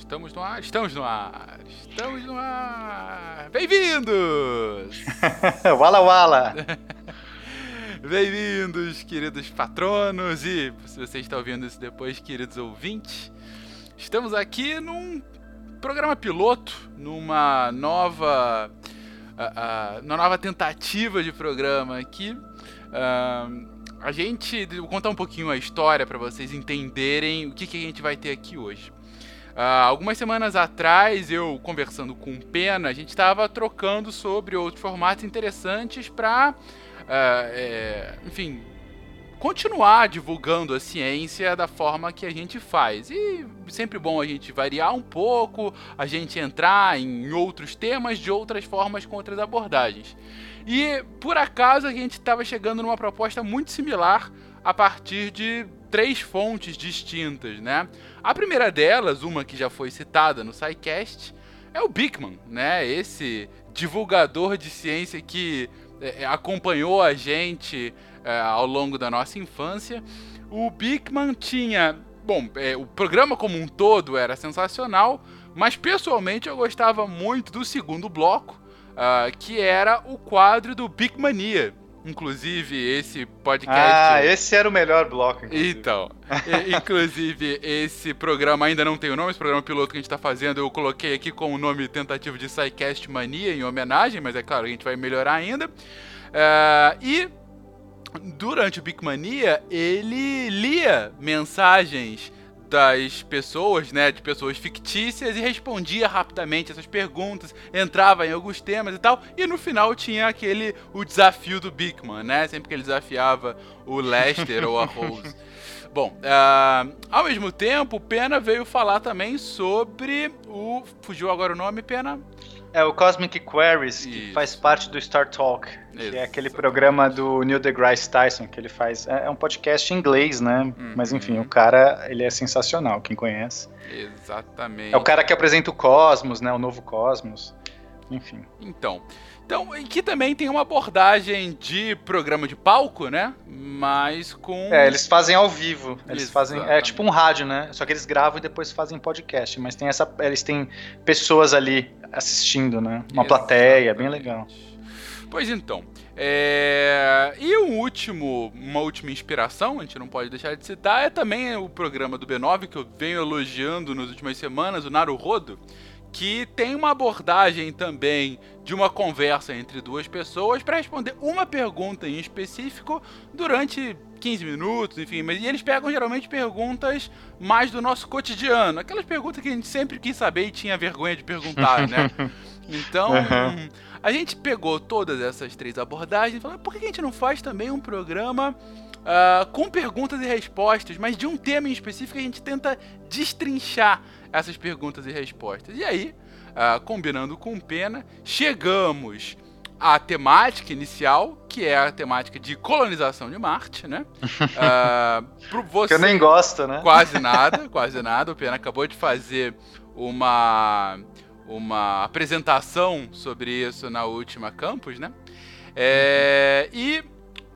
Estamos no ar, estamos no ar, estamos no ar. Bem-vindos! wala wala! Bem-vindos, queridos patronos e, se você está ouvindo isso depois, queridos ouvintes. Estamos aqui num programa piloto, numa nova, uh, uh, numa nova tentativa de programa aqui. Uh, a gente, vou contar um pouquinho a história para vocês entenderem o que, que a gente vai ter aqui hoje. Uh, algumas semanas atrás, eu conversando com o Pena, a gente estava trocando sobre outros formatos interessantes para, uh, é, enfim, continuar divulgando a ciência da forma que a gente faz. E sempre bom a gente variar um pouco, a gente entrar em outros temas de outras formas com outras abordagens. E por acaso a gente estava chegando numa proposta muito similar a partir de três fontes distintas, né? A primeira delas, uma que já foi citada no SciCast, é o Bigman, né? Esse divulgador de ciência que é, é, acompanhou a gente é, ao longo da nossa infância. O Bigman tinha, bom, é, o programa como um todo era sensacional, mas pessoalmente eu gostava muito do segundo bloco, uh, que era o quadro do Big Mania. Inclusive, esse podcast. Ah, esse era o melhor bloco. Inclusive. Então, inclusive, esse programa ainda não tem o nome, esse programa piloto que a gente está fazendo, eu coloquei aqui com o nome tentativa de SciCast Mania em homenagem, mas é claro, a gente vai melhorar ainda. Uh, e durante o Big Mania, ele lia mensagens das pessoas, né, de pessoas fictícias e respondia rapidamente essas perguntas, entrava em alguns temas e tal, e no final tinha aquele o desafio do Bigman, né, sempre que ele desafiava o Lester ou a Rose. Bom, uh, ao mesmo tempo, Pena veio falar também sobre o. Fugiu agora o nome, Pena? É o Cosmic Queries, que Isso. faz parte do Star Talk, Isso. que é aquele programa do Neil deGrasse Tyson que ele faz. É, é um podcast em inglês, né? Uhum. Mas enfim, o cara, ele é sensacional, quem conhece. Exatamente. É o cara que apresenta o Cosmos, né? O novo Cosmos. Enfim. Então, então, que também tem uma abordagem de programa de palco, né? Mas com. É, eles fazem ao vivo. Eles Exatamente. fazem. É tipo um rádio, né? Só que eles gravam e depois fazem podcast. Mas tem essa. Eles têm pessoas ali assistindo, né? Uma Exatamente. plateia, bem legal. Pois então. É... E um último, uma última inspiração, a gente não pode deixar de citar, é também o programa do B9 que eu venho elogiando nas últimas semanas, o Naruhodo que tem uma abordagem também de uma conversa entre duas pessoas para responder uma pergunta em específico durante 15 minutos, enfim, mas eles pegam geralmente perguntas mais do nosso cotidiano, aquelas perguntas que a gente sempre quis saber e tinha vergonha de perguntar, né? Então, uhum. a gente pegou todas essas três abordagens e falou, por que a gente não faz também um programa uh, com perguntas e respostas, mas de um tema em específico a gente tenta destrinchar essas perguntas e respostas. E aí, uh, combinando com Pena, chegamos à temática inicial, que é a temática de colonização de Marte, né? Uh, você, que eu nem gosto, né? Quase nada, quase nada. O Pena acabou de fazer uma, uma apresentação sobre isso na última campus, né? É, e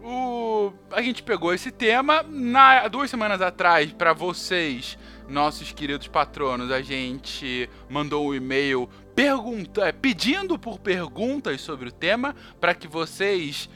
o, a gente pegou esse tema na, duas semanas atrás para vocês nossos queridos patronos, a gente mandou um e-mail pergunta, é, pedindo por perguntas sobre o tema para que vocês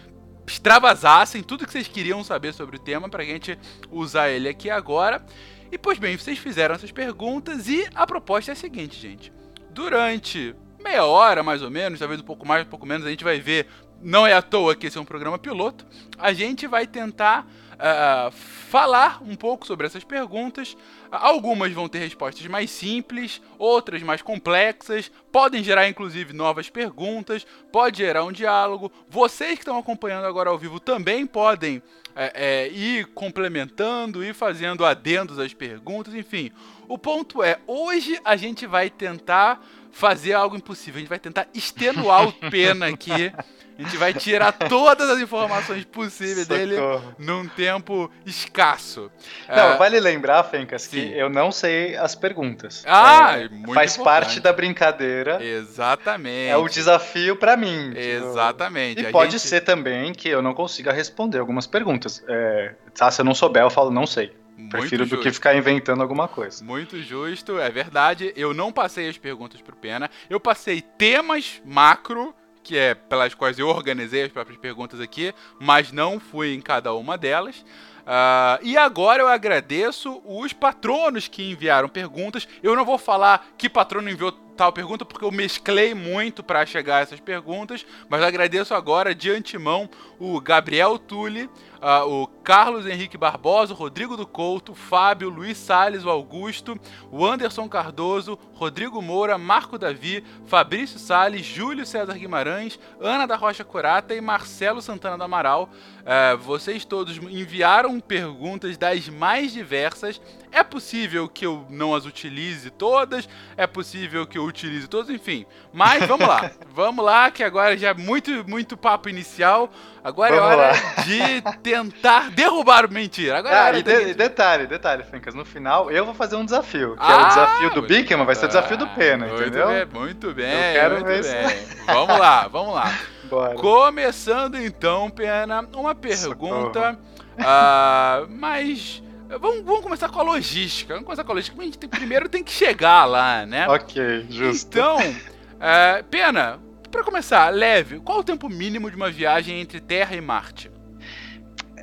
extravasassem tudo que vocês queriam saber sobre o tema para a gente usar ele aqui agora. E pois bem, vocês fizeram essas perguntas e a proposta é a seguinte, gente. Durante meia hora, mais ou menos, talvez um pouco mais, um pouco menos, a gente vai ver. Não é à toa que esse é um programa piloto. A gente vai tentar uh, falar um pouco sobre essas perguntas. Algumas vão ter respostas mais simples, outras mais complexas, podem gerar inclusive novas perguntas, pode gerar um diálogo. Vocês que estão acompanhando agora ao vivo também podem é, é, ir complementando, ir fazendo adendos às perguntas, enfim. O ponto é, hoje a gente vai tentar fazer algo impossível, a gente vai tentar extenuar o pena aqui. A gente vai tirar todas as informações possíveis dele num tempo escasso. Não, uh, vale lembrar, Fencas, sim. que eu não sei as perguntas. Ah, é, muito Faz importante. parte da brincadeira. Exatamente. É o desafio para mim. Tipo, Exatamente. E A pode gente... ser também que eu não consiga responder algumas perguntas. É, tá, se eu não souber, eu falo não sei. Muito Prefiro justo. do que ficar inventando alguma coisa. Muito justo, é verdade. Eu não passei as perguntas pro Pena. Eu passei temas macro, que é pelas quais eu organizei as próprias perguntas aqui, mas não fui em cada uma delas. Uh, e agora eu agradeço os patronos que enviaram perguntas. Eu não vou falar que patrono enviou tal pergunta porque eu mesclei muito para chegar a essas perguntas, mas agradeço agora de antemão o Gabriel Tulli, uh, o Carlos Henrique Barbosa, o Rodrigo do Couto, o Fábio, Luiz Salles, o Augusto, o Anderson Cardoso, Rodrigo Moura, Marco Davi, Fabrício Salles, Júlio César Guimarães, Ana da Rocha Curata e Marcelo Santana do Amaral. Uh, vocês todos enviaram perguntas das mais diversas. É possível que eu não as utilize todas, é possível que eu utilize todas, enfim. Mas vamos lá, vamos lá, que agora já é muito, muito papo inicial. Agora é Vamos é hora lá. de tentar derrubar o mentira. Agora é ah, é e de, detalhe, detalhe, Fencas. No final, eu vou fazer um desafio. Que ah, é o ah, desafio do Bikman, vai ser o desafio do Pena, muito entendeu? Bem, muito bem, eu quero muito ver bem. vamos lá, vamos lá. Bora. Começando então, Pena, uma pergunta. Uh, mas. Vamos, vamos, começar com a logística. Vamos começar com a logística. A gente tem, primeiro tem que chegar lá, né? Ok, justo. Então, uh, Pena, para começar, leve, qual o tempo mínimo de uma viagem entre Terra e Marte?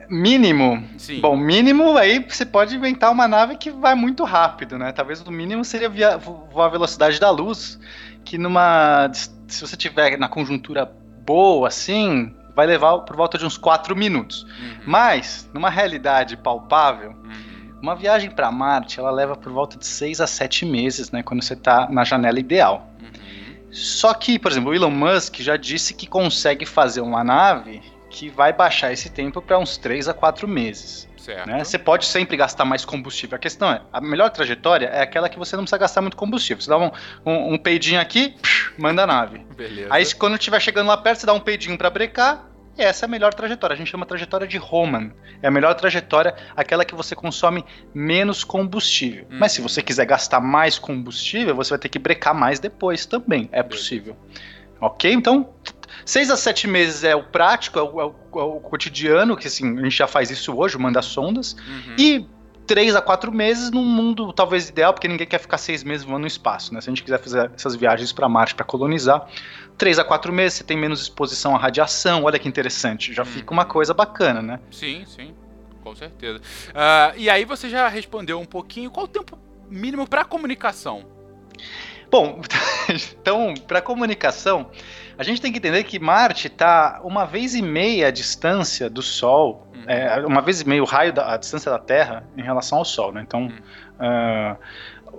Mínimo? Sim. Bom, mínimo aí você pode inventar uma nave que vai muito rápido, né? Talvez o mínimo seria voar a velocidade da luz, que numa. Se você tiver na conjuntura boa, assim, vai levar por volta de uns 4 minutos. Uhum. Mas, numa realidade palpável, uhum. uma viagem para Marte ela leva por volta de 6 a 7 meses, né? Quando você está na janela ideal. Só que, por exemplo, o Elon Musk já disse que consegue fazer uma nave que vai baixar esse tempo para uns 3 a 4 meses. Certo. Né? Você pode sempre gastar mais combustível. A questão é, a melhor trajetória é aquela que você não precisa gastar muito combustível. Você dá um, um, um peidinho aqui, psh, manda a nave. Beleza. Aí quando estiver chegando lá perto, você dá um peidinho para brecar, e essa é a melhor trajetória. A gente chama trajetória de Roman. É a melhor trajetória, aquela que você consome menos combustível. Hum. Mas se você quiser gastar mais combustível, você vai ter que brecar mais depois também. É possível. Ok? Então, seis a sete meses é o prático, é o, é o, é o cotidiano, que assim, a gente já faz isso hoje, manda sondas. Uhum. E três a quatro meses num mundo talvez ideal, porque ninguém quer ficar seis meses voando no espaço, né? Se a gente quiser fazer essas viagens para Marte para colonizar, três a quatro meses você tem menos exposição à radiação. Olha que interessante, já hum. fica uma coisa bacana, né? Sim, sim, com certeza. Uh, e aí você já respondeu um pouquinho. Qual o tempo mínimo para comunicação? Bom, então para comunicação a gente tem que entender que Marte está uma vez e meia a distância do Sol, uhum. é, uma vez e meio o raio da a distância da Terra em relação ao Sol, né? Então, uhum. uh,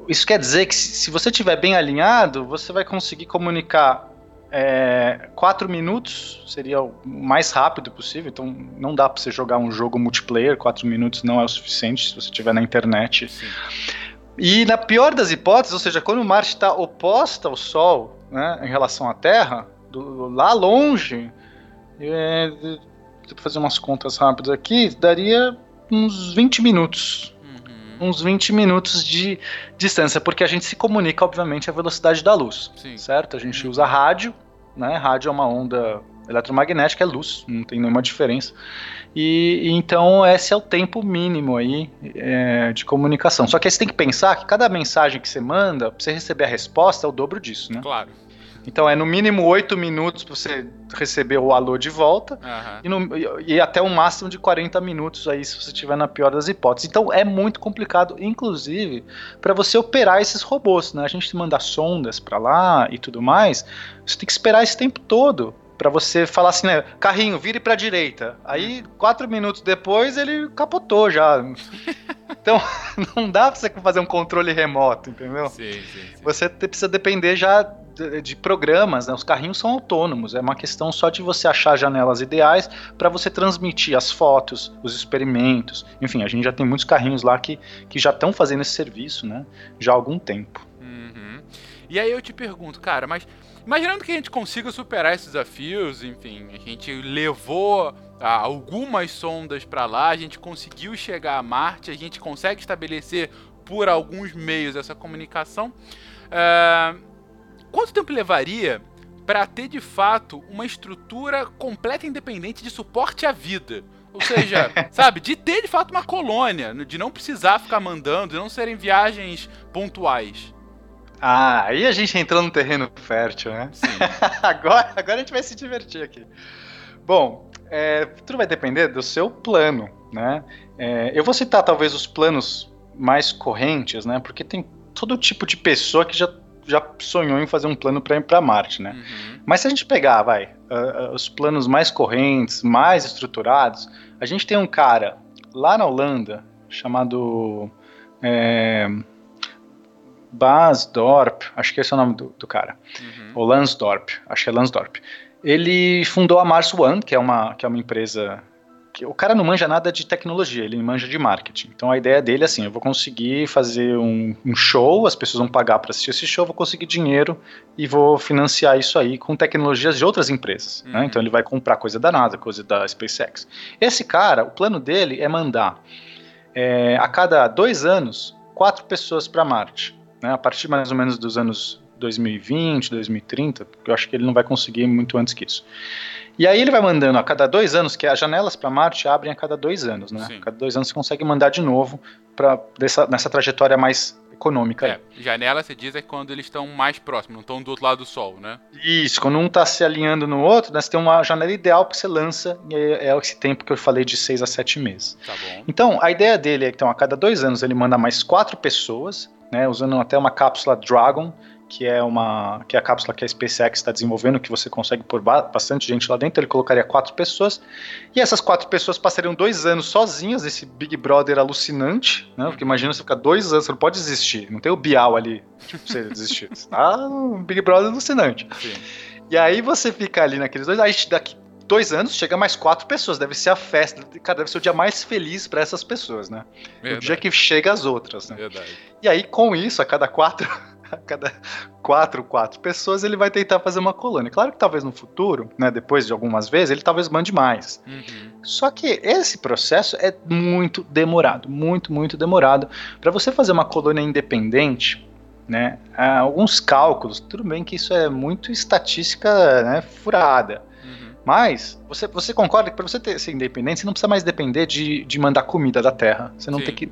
isso quer dizer que se, você estiver bem alinhado, você vai conseguir comunicar é, quatro minutos seria o mais rápido possível, então não dá para você jogar um jogo multiplayer, quatro minutos não é o suficiente se você estiver na internet. Sim. E na pior das hipóteses, ou seja, quando Marte está oposta ao Sol né, em relação à Terra, do, lá longe, é, vou fazer umas contas rápidas aqui, daria uns 20 minutos. Uhum. Uns 20 minutos de distância, porque a gente se comunica, obviamente, à velocidade da luz. Sim. Certo? A gente uhum. usa rádio, né? Rádio é uma onda eletromagnética, é luz, não tem nenhuma diferença. E, então esse é o tempo mínimo aí é, de comunicação. Só que aí você tem que pensar que cada mensagem que você manda, para você receber a resposta, é o dobro disso, né? Claro. Então é no mínimo oito minutos para você receber o alô de volta uhum. e, no, e, até um máximo de 40 minutos aí se você estiver na pior das hipóteses. Então é muito complicado, inclusive, para você operar esses robôs. Né? A gente manda sondas para lá e tudo mais. Você tem que esperar esse tempo todo para você falar assim, né, carrinho, vire para direita. Aí quatro minutos depois ele capotou já. Então não dá para você fazer um controle remoto, entendeu? Sim, sim, sim. Você precisa depender já de, de programas, né? Os carrinhos são autônomos, é uma questão só de você achar janelas ideais para você transmitir as fotos, os experimentos. Enfim, a gente já tem muitos carrinhos lá que, que já estão fazendo esse serviço, né? Já há algum tempo. Uhum. E aí eu te pergunto, cara, mas imaginando que a gente consiga superar esses desafios, enfim, a gente levou ah, algumas sondas para lá, a gente conseguiu chegar a Marte, a gente consegue estabelecer por alguns meios essa comunicação. Uh, Quanto tempo levaria para ter de fato uma estrutura completa independente de suporte à vida? Ou seja, sabe, de ter de fato uma colônia, de não precisar ficar mandando, de não serem viagens pontuais. Ah, aí a gente entrou no terreno fértil, né? Sim. agora, agora a gente vai se divertir aqui. Bom, é, tudo vai depender do seu plano, né? É, eu vou citar talvez os planos mais correntes, né? Porque tem todo tipo de pessoa que já, já sonhou em fazer um plano para ir para Marte, né? Uhum. Mas se a gente pegar, vai, uh, uh, os planos mais correntes, mais estruturados, a gente tem um cara lá na Holanda chamado é, Bas Dorp, acho que esse é o nome do, do cara, uhum. ou Lansdorp, acho que é Lansdorp. Ele fundou a Mars One, que é uma, que é uma empresa o cara não manja nada de tecnologia, ele manja de marketing. Então a ideia dele é assim: eu vou conseguir fazer um, um show, as pessoas vão pagar para assistir esse show, vou conseguir dinheiro e vou financiar isso aí com tecnologias de outras empresas. Né? Uhum. Né? Então ele vai comprar coisa da NASA, coisa da SpaceX. Esse cara, o plano dele é mandar é, a cada dois anos quatro pessoas para Marte. Né? A partir mais ou menos dos anos 2020, 2030, porque eu acho que ele não vai conseguir muito antes que isso. E aí ele vai mandando a cada dois anos, que as janelas para Marte abrem a cada dois anos, né? Sim. A cada dois anos você consegue mandar de novo para nessa trajetória mais econômica. É, janela você diz é quando eles estão mais próximos, não estão do outro lado do Sol, né? Isso, quando um está se alinhando no outro, né, você tem uma janela ideal que você lança, e é, é esse tempo que eu falei de seis a sete meses. Tá bom. Então, a ideia dele é que então, a cada dois anos ele manda mais quatro pessoas, né, usando até uma cápsula Dragon, que é uma que é a cápsula que a SpaceX está desenvolvendo, que você consegue pôr bastante gente lá dentro. Ele colocaria quatro pessoas e essas quatro pessoas passariam dois anos sozinhas esse Big Brother alucinante, né? Porque imagina você ficar dois anos, você não pode desistir, não tem o Bial ali, tipo, você desistir. Ah, um Big Brother alucinante. Sim. E aí você fica ali naqueles dois, aí daqui dois anos chega mais quatro pessoas. Deve ser a festa. Cara, deve ser o dia mais feliz para essas pessoas, né? Verdade. O dia que chega as outras, né? Verdade. E aí, com isso, a cada quatro a cada quatro, quatro pessoas, ele vai tentar fazer uma colônia. Claro que talvez no futuro, né, depois de algumas vezes, ele talvez mande mais. Uhum. Só que esse processo é muito demorado, muito, muito demorado. Para você fazer uma colônia independente, né, alguns cálculos, tudo bem que isso é muito estatística né, furada. Mas você, você concorda que para você ter, ser independente, você não precisa mais depender de, de mandar comida da Terra. Você não Sim. tem que.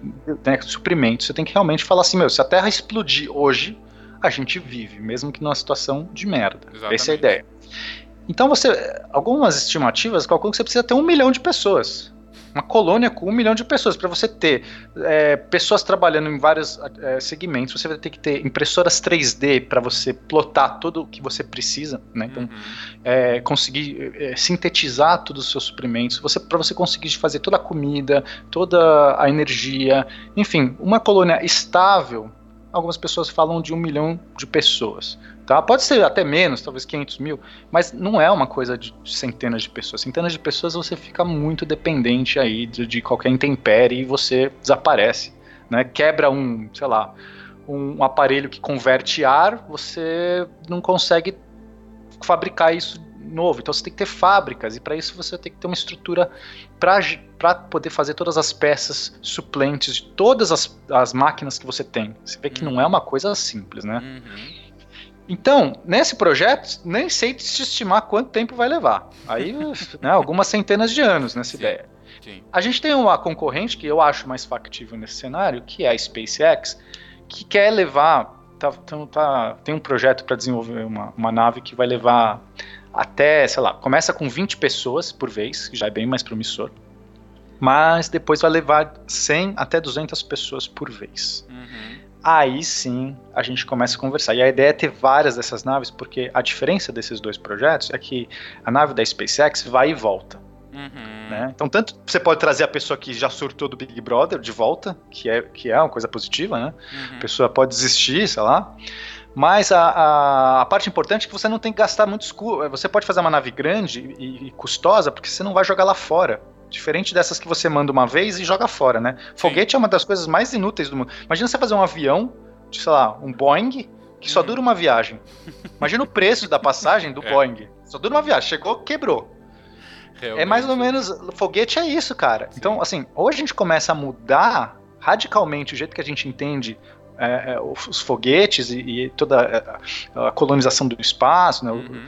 Né, suprimento. Você tem que realmente falar assim: meu, se a Terra explodir hoje, a gente vive, mesmo que numa situação de merda. Exatamente. Essa é a ideia. Então você, algumas estimativas calculam que você precisa ter um milhão de pessoas uma colônia com um milhão de pessoas. Para você ter é, pessoas trabalhando em vários é, segmentos, você vai ter que ter impressoras 3D para você plotar tudo o que você precisa, né? Então, uhum. é, conseguir é, sintetizar todos os seus suprimentos, você, para você conseguir fazer toda a comida, toda a energia, enfim, uma colônia estável. Algumas pessoas falam de um milhão de pessoas. Tá? Pode ser até menos, talvez 500 mil, mas não é uma coisa de centenas de pessoas. Centenas de pessoas você fica muito dependente aí de, de qualquer intempérie e você desaparece. Né? Quebra um, sei lá, um aparelho que converte ar, você não consegue fabricar isso novo. Então você tem que ter fábricas e para isso você tem que ter uma estrutura para poder fazer todas as peças suplentes de todas as, as máquinas que você tem. Você vê que uhum. não é uma coisa simples, né? Uhum. Então, nesse projeto, nem sei se estimar quanto tempo vai levar. Aí, né, algumas centenas de anos nessa Sim. ideia. Sim. A gente tem uma concorrente que eu acho mais factível nesse cenário, que é a SpaceX, que quer levar. Tá, tá, tá tem um projeto para desenvolver uma, uma nave que vai levar até, sei lá, começa com 20 pessoas por vez, que já é bem mais promissor. Mas depois vai levar 100 até 200 pessoas por vez. Uhum aí sim a gente começa a conversar. E a ideia é ter várias dessas naves, porque a diferença desses dois projetos é que a nave da SpaceX vai e volta. Uhum. Né? Então, tanto você pode trazer a pessoa que já surtou do Big Brother de volta, que é, que é uma coisa positiva, né? Uhum. A pessoa pode desistir, sei lá. Mas a, a, a, parte importante é que você não tem que gastar muitos Você pode fazer uma nave grande e, e, custosa, porque você não vai jogar lá fora. Diferente dessas que você manda uma vez e joga fora, né? Foguete Sim. é uma das coisas mais inúteis do mundo. Imagina você fazer um avião, de, sei lá, um Boeing, que só hum. dura uma viagem. Imagina o preço da passagem do é. Boeing. Só dura uma viagem. Chegou, quebrou. Realmente. É mais ou menos. Foguete é isso, cara. Sim. Então, assim, ou a gente começa a mudar radicalmente o jeito que a gente entende é, é, os foguetes e, e toda a, a, colonização do espaço, né? Uhum.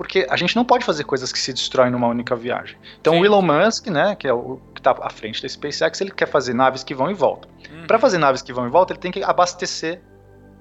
Porque a gente não pode fazer coisas que se destroem numa única viagem. Então Sim. o Elon Musk, né, que é o que está à frente da SpaceX, ele quer fazer naves que vão e voltam. Uhum. Para fazer naves que vão e voltam, ele tem que abastecer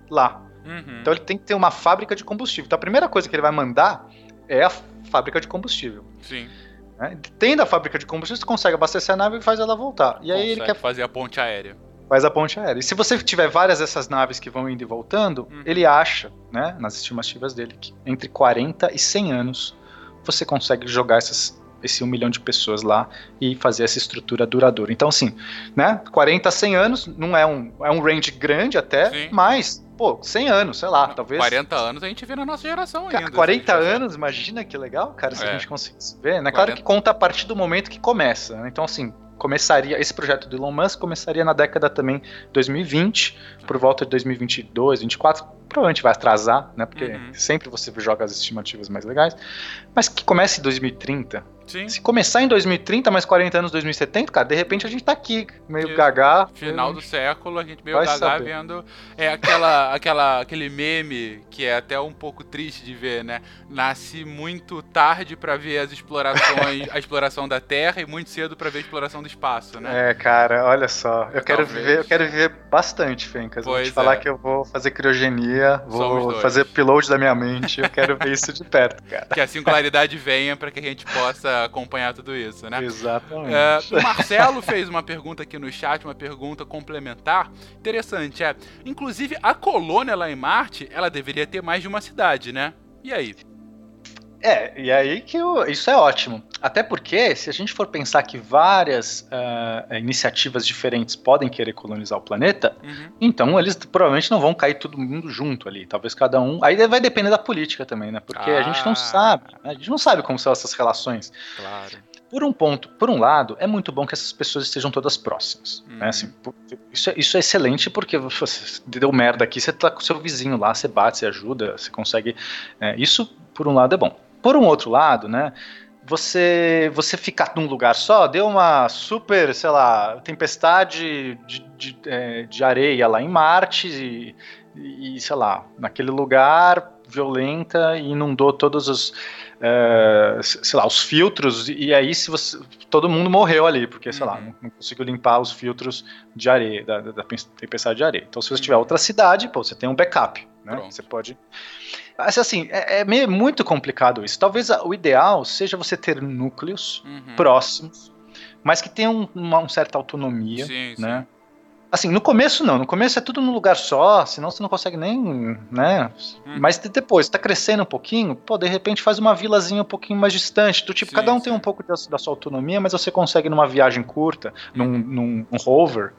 lá. Uhum. Então ele tem que ter uma fábrica de combustível. Então a primeira coisa que ele vai mandar é a fábrica de combustível. Sim. Né? Tendo a fábrica de combustível, você consegue abastecer a nave e faz ela voltar. E aí ele quer fazer a ponte aérea faz a ponte aérea. E se você tiver várias dessas naves que vão indo e voltando, uhum. ele acha, né, nas estimativas dele, que entre 40 e 100 anos você consegue jogar essas, esse um milhão de pessoas lá e fazer essa estrutura duradoura. Então, assim, né, 40 a 100 anos não é um, é um range grande até, Sim. mas, pô, 100 anos, sei lá, não, talvez. 40 anos a gente vê na nossa geração ainda. 40 anos, imagina que legal, cara, se é. a gente conseguisse ver, né? 40... Claro que conta a partir do momento que começa, né? Então, assim, começaria, esse projeto do Elon Musk começaria na década também 2020, por volta de 2022, 2024, provavelmente vai atrasar, né? Porque uhum. sempre você joga as estimativas mais legais. Mas que comece em 2030. Sim. Se começar em 2030, mais 40 anos 2070, cara, de repente a gente tá aqui, meio Isso. gagá. Final do século, a gente meio gagá saber. vendo. É aquela, aquela, aquele meme que é até um pouco triste de ver, né? Nasce muito tarde para ver as explorações, a exploração da Terra e muito cedo para ver a exploração do espaço, né? É, cara, olha só. Eu quero ver, eu quero ver bastante, Fencas. Vou te falar é. que eu vou fazer criogenia vou fazer upload da minha mente, eu quero ver isso de perto, cara. Que a singularidade venha para que a gente possa acompanhar tudo isso, né? Exatamente. É, o Marcelo fez uma pergunta aqui no chat, uma pergunta complementar. Interessante, é. Inclusive, a colônia lá em Marte, ela deveria ter mais de uma cidade, né? E aí? É, e aí que eu, isso é ótimo. Até porque, se a gente for pensar que várias uh, iniciativas diferentes podem querer colonizar o planeta, uhum. então eles provavelmente não vão cair todo mundo junto ali. Talvez cada um. Aí vai depender da política também, né? Porque ah. a gente não ah. sabe. Né? A gente não sabe como são essas relações. Claro. Por um ponto, por um lado, é muito bom que essas pessoas estejam todas próximas. Né? Uhum. Né? Assim, isso, é, isso é excelente porque você deu merda aqui, você tá com o seu vizinho lá, você bate, você ajuda, você consegue. É, isso, por um lado, é bom. Por um outro lado, né? Você, você ficar num lugar só, deu uma super, sei lá, tempestade de, de, é, de areia lá em Marte e, e, sei lá, naquele lugar violenta e inundou todos os, é, sei lá, os filtros e aí se você, todo mundo morreu ali porque sei uhum. lá não, não, conseguiu limpar os filtros de areia da, da, da tempestade de areia. Então se você tiver outra cidade, pô, você tem um backup, né? Você pode Assim, é, é meio, muito complicado isso. Talvez o ideal seja você ter núcleos uhum. próximos, mas que tenham uma, uma certa autonomia, sim, né? Sim. Assim, no começo não, no começo é tudo num lugar só, senão você não consegue nem, né? Uhum. Mas depois, tá crescendo um pouquinho, pô, de repente faz uma vilazinha um pouquinho mais distante, do tipo, sim, cada um tem um pouco da, da, sua autonomia, mas você consegue numa viagem curta, num, uhum. num um rover,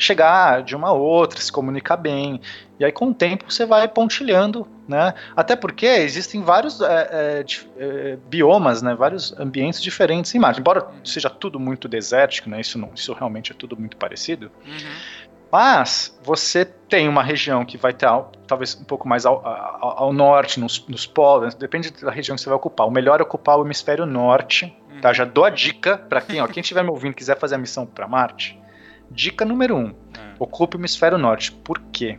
chegar de uma outra, se comunicar bem. E aí, com o tempo, você vai pontilhando, né? Até porque existem vários é, é, é, biomas, né? Vários ambientes diferentes em Marte. Embora seja tudo muito desértico, né? Isso, não, isso realmente é tudo muito parecido. Uhum. Mas você tem uma região que vai ter talvez um pouco mais ao, ao, ao norte, nos, nos, polos, depende da região que você vai ocupar. O melhor é ocupar o hemisfério norte, tá? Uhum. Já dou a dica para quem, ó, quem estiver me ouvindo quiser fazer a missão para Marte, Dica número 1. Um, é. Ocupe o hemisfério norte. Por quê?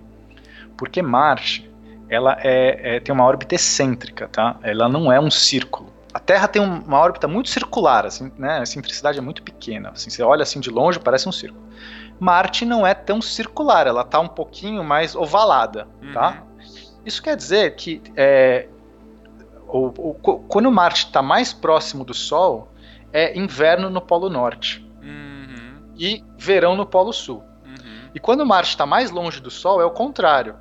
Porque Marte ela é, é, tem uma órbita excêntrica, tá? Ela não é um círculo. A Terra tem uma órbita muito circular, assim, né? A centricidade é muito pequena. Assim, você olha assim de longe, parece um círculo. Marte não é tão circular, ela está um pouquinho mais ovalada, uhum. tá? Isso quer dizer que é, o, o, quando Marte está mais próximo do Sol, é inverno no Polo Norte e verão no Polo Sul. Uhum. E quando Marte está mais longe do Sol, é o contrário.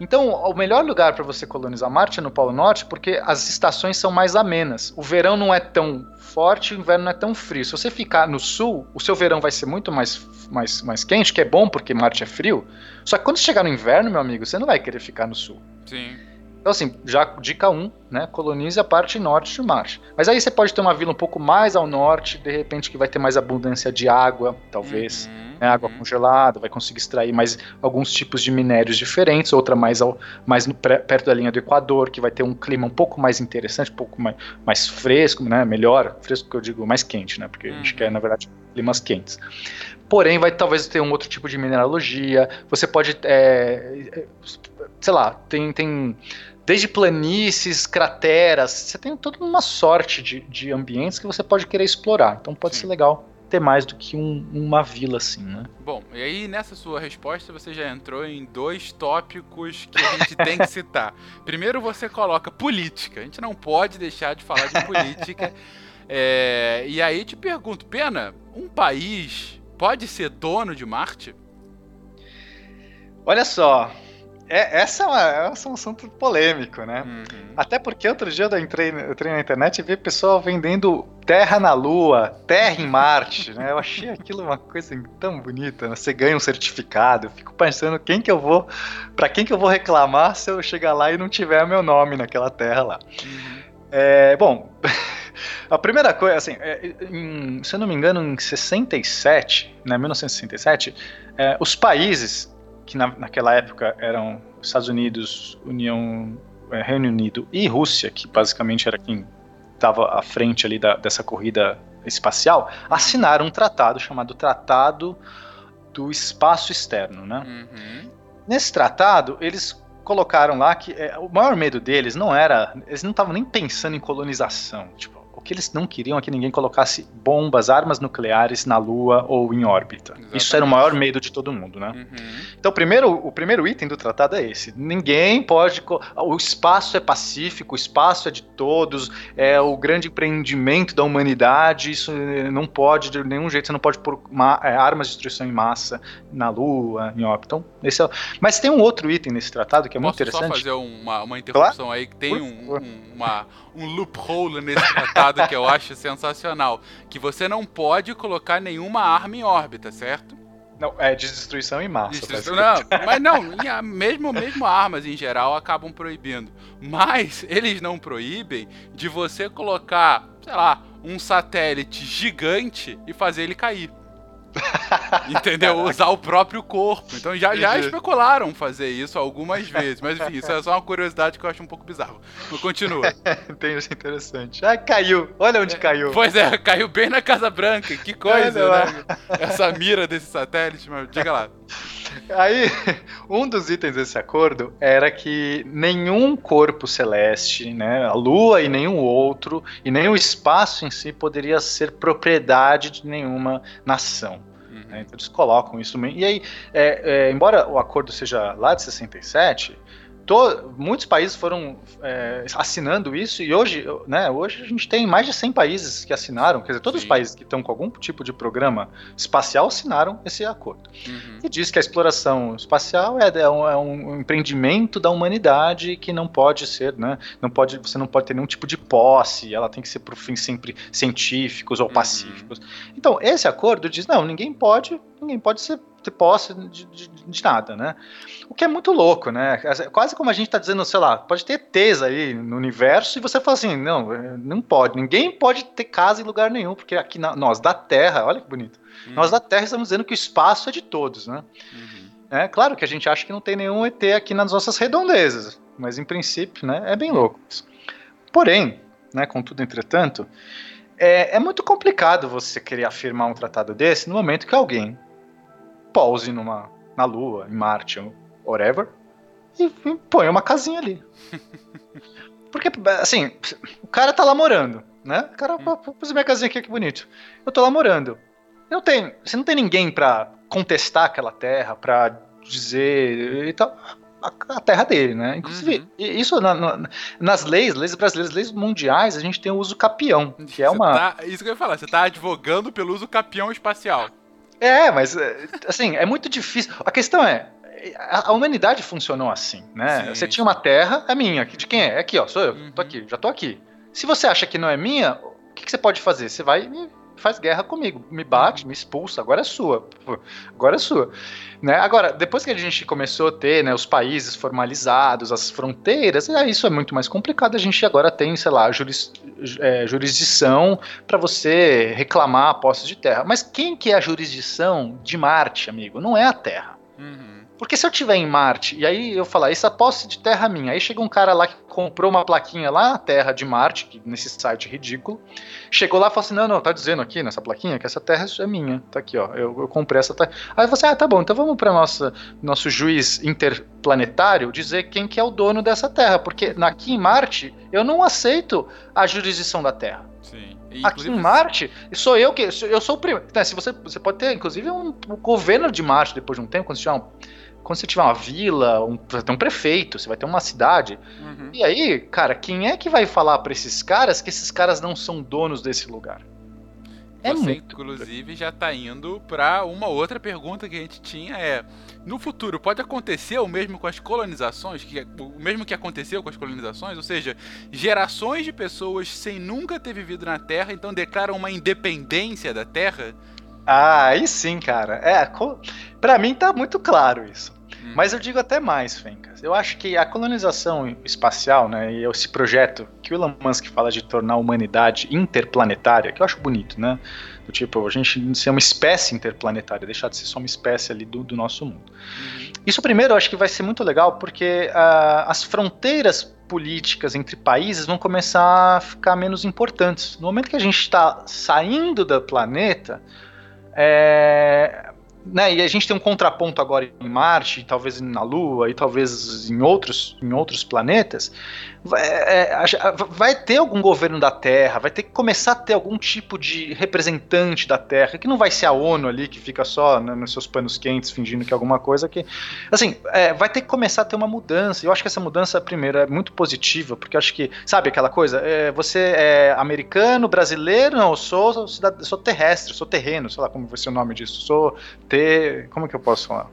Então, o melhor lugar para você colonizar Marte é no Polo Norte, porque as estações são mais amenas. O verão não é tão forte, o inverno não é tão frio. Se você ficar no sul, o seu verão vai ser muito mais, mais, mais quente, que é bom porque Marte é frio. Só que quando chegar no inverno, meu amigo, você não vai querer ficar no sul. Sim. Então, assim, já dica 1, um, né? Colonize a parte norte de Marte. Mas aí você pode ter uma vila um pouco mais ao norte, de repente que vai ter mais abundância de água, talvez. Uhum, né, água uhum. congelada, vai conseguir extrair mais alguns tipos de minérios diferentes, outra mais, ao, mais no, perto da linha do Equador, que vai ter um clima um pouco mais interessante, um pouco mais, mais fresco, né? Melhor, fresco que eu digo, mais quente, né? Porque uhum. a gente quer, uhum. na verdade, climas quentes. Porém, vai talvez ter um outro tipo de mineralogia. Você pode, é, sei lá, tem, tem desde planícies, crateras. Você tem toda uma sorte de, de ambientes que você pode querer explorar. Então pode Sim. ser legal ter mais do que um, uma vila assim, né? Bom, e aí nessa sua resposta você já entrou em dois tópicos que a gente tem que citar. Primeiro você coloca política. A gente não pode deixar de falar de política. é, e aí te pergunto, Pena, um país pode ser dono de Marte? Olha só, é, essa, é uma, essa é um assunto polêmico, né? Uhum. Até porque outro dia eu entrei, eu entrei na internet e vi pessoal vendendo terra na Lua, terra em Marte, né? Eu achei aquilo uma coisa tão bonita, né? Você ganha um certificado, eu fico pensando quem que eu vou, para quem que eu vou reclamar se eu chegar lá e não tiver meu nome naquela terra lá. Uhum. É, bom, a primeira coisa, assim, é, em, se eu não me engano, em 67, né, 1967, é, os países que na, naquela época eram Estados Unidos, União, é, Reino Unido e Rússia, que basicamente era quem estava à frente ali da, dessa corrida espacial, assinaram um tratado chamado Tratado do Espaço Externo, né? Uhum. Nesse tratado, eles colocaram lá que é, o maior medo deles não era, eles não estavam nem pensando em colonização, tipo, o que eles não queriam é que ninguém colocasse bombas, armas nucleares na Lua ou em órbita. Exatamente. Isso era o maior medo de todo mundo, né? Uhum. Então, primeiro, o primeiro item do tratado é esse: ninguém pode. O espaço é pacífico, o espaço é de todos, é o grande empreendimento da humanidade. Isso não pode, de nenhum jeito, você não pode pôr é, armas de destruição em massa na Lua, em órbita. Então, esse é... Mas tem um outro item nesse tratado que é muito interessante. Posso só fazer uma, uma interrupção claro? aí que tem um, um, uma, um loophole nesse tratado que eu acho sensacional. Que você não pode colocar nenhuma arma em órbita, certo? Não, é de destruição em massa. Destruição, não, mas não, mesmo, mesmo armas em geral acabam proibindo. Mas eles não proíbem de você colocar, sei lá, um satélite gigante e fazer ele cair. Entendeu? Usar o próprio corpo. Então já, já especularam fazer isso algumas vezes. Mas enfim, isso é só uma curiosidade que eu acho um pouco bizarro. Mas continua. Tem isso interessante. Ah, caiu. Olha onde caiu. Pois é, caiu bem na Casa Branca. Que coisa, é, né? Essa mira desse satélite, mas diga lá. Aí, um dos itens desse acordo era que nenhum corpo celeste, né, a Lua e nenhum outro, e nem o espaço em si poderia ser propriedade de nenhuma nação. Uhum. Né, então eles colocam isso. E aí, é, é, embora o acordo seja lá de 67, to, muitos países foram é, assinando isso e hoje, né, hoje a gente tem mais de 100 países que assinaram, quer dizer, todos Sim. os países que estão com algum tipo de programa espacial assinaram esse acordo. Uhum. E diz que a exploração espacial é, é, um, é, um, empreendimento da humanidade que não pode ser, né, não pode, você não pode ter nenhum tipo de posse, ela tem que ser por fins sempre científicos ou uhum. pacíficos. Então, esse acordo diz, não, ninguém pode, ninguém pode ser ter posse de, de, de, nada, né? O que é muito louco, né? Quase como a gente está dizendo, sei lá, pode ter ETs aí no universo e você fala assim, não, não pode, ninguém pode ter casa em lugar nenhum, porque aqui na, nós da Terra, olha que bonito, uhum. nós da Terra estamos dizendo que o espaço é de todos, né? Uhum. É claro que a gente acha que não tem nenhum ET aqui nas nossas redondezas, mas em princípio, né, é bem louco. Porém, né, contudo, entretanto, é, é muito complicado você querer afirmar um tratado desse no momento que alguém pause numa, na Lua, em Marte, whatever, e, e põe uma casinha ali. Porque, assim, o cara tá lá morando, né? O cara, vou fazer minha casinha aqui, que bonito. Eu tô lá morando. Não tem, você não tem ninguém para contestar aquela terra, para dizer e tal. A, a, terra dele, né? Inclusive, uhum. isso na, na, nas leis, leis brasileiras, leis mundiais, a gente tem o uso capião, que é uma. Tá, isso que eu ia falar, você tá advogando pelo uso capião espacial. É, mas assim, é muito difícil. A questão é, a, humanidade funcionou assim, né? Sim. Você tinha uma terra, é minha. De quem é? É aqui, ó, sou eu. Uhum. Tô aqui, já tô aqui. Se você acha que não é minha, o que, que você pode fazer? Você vai e faz guerra comigo, me bate, me expulsa, agora é sua, agora é sua. Né? Agora, depois que a gente começou a ter né, os países formalizados, as fronteiras, isso é muito mais complicado. A gente agora tem, sei lá, juris, é, jurisdição para você reclamar a posse de terra. Mas quem que é a jurisdição de Marte, amigo? Não é a Terra. Uhum. Porque se eu tiver em Marte, e aí eu falar, essa posse de terra é minha, aí chega um cara lá que comprou uma plaquinha lá na Terra de Marte, que, nesse site ridículo, chegou lá e falou assim: não, não, tá dizendo aqui nessa plaquinha que essa terra é minha, tá aqui, ó, eu, eu comprei essa terra. Aí você, ah, tá bom, então vamos para nossa nosso juiz interplanetário dizer quem que é o dono dessa terra, porque aqui em Marte eu não aceito a jurisdição da Terra. Sim. Aqui em Marte, sou eu que. Eu sou o primeiro. Né, se você, você pode ter, inclusive, um, um governo de Marte depois de um tempo, quando você tiver, um, quando você tiver uma vila, um, vai ter um prefeito, você vai ter uma cidade. Uhum. E aí, cara, quem é que vai falar para esses caras que esses caras não são donos desse lugar? É Você, muito... inclusive, já está indo para uma outra pergunta que a gente tinha: é no futuro pode acontecer o mesmo com as colonizações, que, o mesmo que aconteceu com as colonizações, ou seja, gerações de pessoas sem nunca ter vivido na Terra, então declaram uma independência da Terra? Ah, aí sim, cara. É, para mim tá muito claro isso. Hum. Mas eu digo até mais, Fencas. Eu acho que a colonização espacial, né, e esse projeto que o Elon Musk fala de tornar a humanidade interplanetária, que eu acho bonito, né? Do tipo, a gente ser uma espécie interplanetária, deixar de ser só uma espécie ali do, do nosso mundo. Uhum. Isso primeiro eu acho que vai ser muito legal porque uh, as fronteiras políticas entre países vão começar a ficar menos importantes. No momento que a gente está saindo do planeta, é, né, e a gente tem um contraponto agora em Marte, talvez na Lua e talvez em outros, em outros planetas, vai, é, vai, ter algum governo da Terra, vai ter que começar a ter algum tipo de representante da Terra, que não vai ser a ONU ali que fica só né, nos seus panos quentes fingindo que é alguma coisa que, assim, é, vai ter que começar a ter uma mudança. Eu acho que essa mudança, primeiro, é muito positiva, porque eu acho que, sabe aquela coisa, é, você é americano, brasileiro, não, eu sou, eu sou terrestre, sou terreno, sei lá como vai ser o nome disso, sou ter, como que eu posso falar?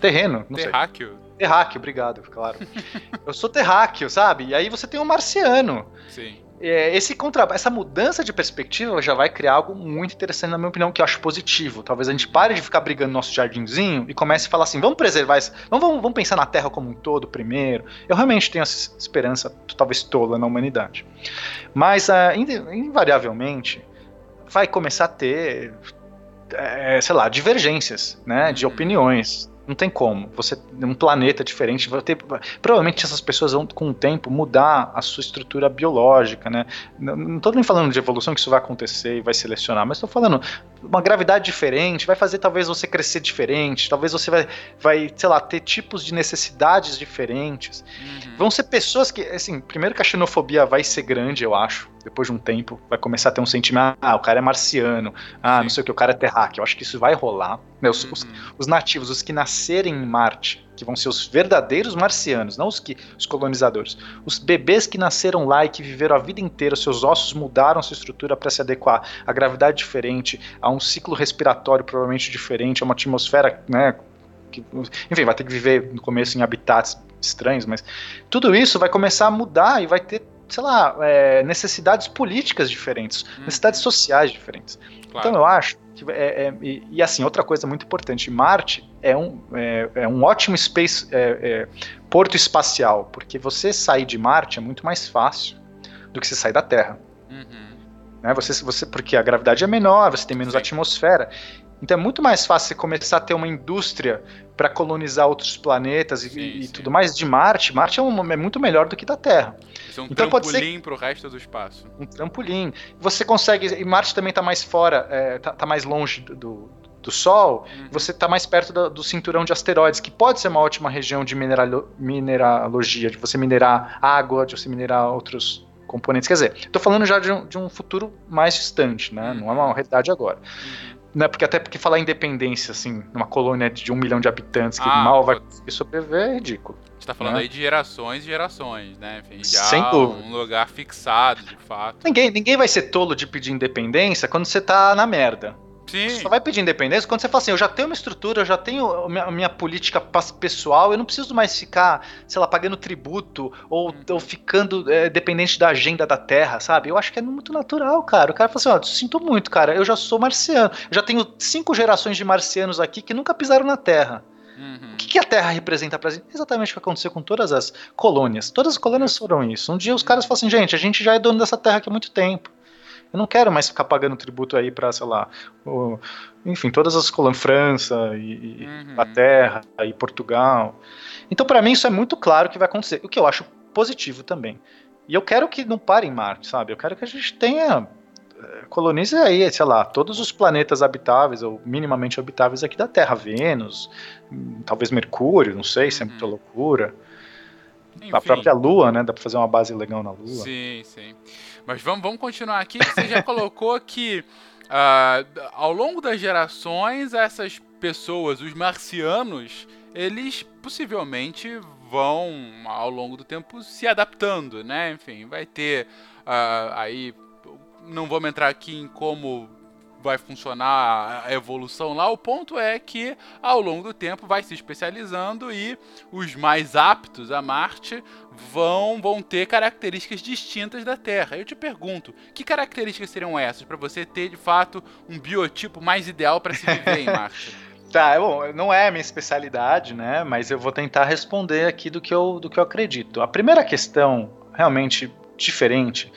Terreno, não Terráqueo. sei. Terráqueo, obrigado, claro. eu sou terráqueo, sabe? E aí você tem um marciano. Sim. É, esse contra... Essa mudança de perspectiva já vai criar algo muito interessante, na minha opinião, que eu acho positivo. Talvez a gente pare de ficar brigando no nosso jardinzinho e comece a falar assim: vamos preservar isso, vamos, vamos, vamos pensar na Terra como um todo primeiro. Eu realmente tenho essa esperança, talvez tola, na humanidade. Mas, uh, invariavelmente, vai começar a ter, é, sei lá, divergências né, de uhum. opiniões não tem como. Você um planeta diferente vai ter provavelmente essas pessoas vão com o tempo mudar a sua estrutura biológica, né? Não estou nem falando de evolução que isso vai acontecer e vai selecionar, mas estou falando uma gravidade diferente, vai fazer talvez você crescer diferente, talvez você vai vai, sei lá, ter tipos de necessidades diferentes. Uhum. Vão ser pessoas que assim, primeiro que a xenofobia vai ser grande, eu acho depois de um tempo, vai começar a ter um sentimento, ah, o cara é marciano, ah, Sim. não sei o que, o cara é terráqueo. Eu acho que isso vai rolar. Né, os, uhum. os, os, nativos, os que nascerem em Marte, que vão ser os verdadeiros marcianos, não os que os colonizadores. Os bebês que nasceram lá e que viveram a vida inteira, seus ossos mudaram sua estrutura para se adequar a gravidade diferente, a um ciclo respiratório provavelmente diferente, a uma atmosfera, né, que, enfim, vai ter que viver no começo em habitats estranhos, mas tudo isso vai começar a mudar e vai ter sei lá, é, necessidades políticas diferentes, hum. necessidades sociais diferentes. Claro. Então eu acho que é, é e, e, assim outra coisa muito importante, Marte é um, é, é um ótimo space é, é, porto espacial, porque você sair de Marte é muito mais fácil do que você sair da Terra. Uhum. Né, você, você, porque a gravidade é menor, você tem menos Sim. atmosfera. Então é muito mais fácil você começar a ter uma indústria para colonizar outros planetas sim, e, e tudo mais de Marte. Marte é, um, é, muito melhor do que da Terra. Isso é um então trampolim para o resto do espaço. Um trampolim. Você consegue. E Marte também está mais fora, é, tá, mais longe do, do, do Sol. Uhum. Você está mais perto do, do, cinturão de asteroides, que pode ser uma ótima região de mineralo, mineralogia, de você minerar água, de você minerar outros componentes. Quer dizer, estou falando já de um, de um, futuro mais distante, né? Uhum. Não é uma realidade agora. Uhum. Né, porque até porque falar independência, assim, numa colônia de um milhão de habitantes que ah, mal vai sobreviver é ridículo. A gente tá falando né? aí de gerações e gerações, né? Enfim, já Sem dúvida. um lugar fixado, de fato. Ninguém, ninguém vai ser tolo de pedir independência quando você tá na merda. Sim. Você só vai pedir independência quando você fala assim, eu já tenho uma estrutura, eu já tenho a minha, minha, política pessoal, eu não preciso mais ficar, sei lá, pagando tributo ou, uhum. ou ficando é, dependente da agenda da Terra, sabe? Eu acho que é muito natural, cara. O cara fala assim, ó, sinto muito, cara, eu já sou marciano, eu já tenho cinco gerações de marcianos aqui que nunca pisaram na Terra. Uhum. O que, que, a Terra representa para gente? Exatamente o que aconteceu com todas as colônias. Todas as colônias foram isso. Um dia os caras falam assim, gente, a gente já é dono dessa Terra aqui há muito tempo. Eu não quero mais ficar pagando tributo aí para, sei lá, o, enfim, todas as colônias, França e, uhum. Inglaterra e Portugal. Então, para mim, isso é muito claro que vai acontecer. O que eu acho positivo também. E eu quero que não pare em Marte, sabe? Eu quero que a gente tenha eh, colonize aí, sei lá, todos os planetas habitáveis ou minimamente habitáveis aqui da Terra, Vênus, hum, talvez Mercúrio, não sei se é muita uhum. loucura. Enfim. A própria Lua, né? Dá pra fazer uma base legal na Lua. Sim, sim. Mas vamos, vamos continuar aqui. Você já colocou que uh, ao longo das gerações, essas pessoas, os marcianos, eles possivelmente vão, ao longo do tempo, se adaptando, né? Enfim, vai ter uh, aí. Não vamos entrar aqui em como vai funcionar a evolução lá. O ponto é que ao longo do tempo vai se especializando e os mais aptos a Marte vão, vão ter características distintas da Terra. Eu te pergunto, que características seriam essas para você ter de fato um biotipo mais ideal para se viver em Marte? Tá, bom, não é a minha especialidade, né? Mas eu vou tentar responder aqui do que eu, do que eu acredito. A primeira questão, realmente diferente,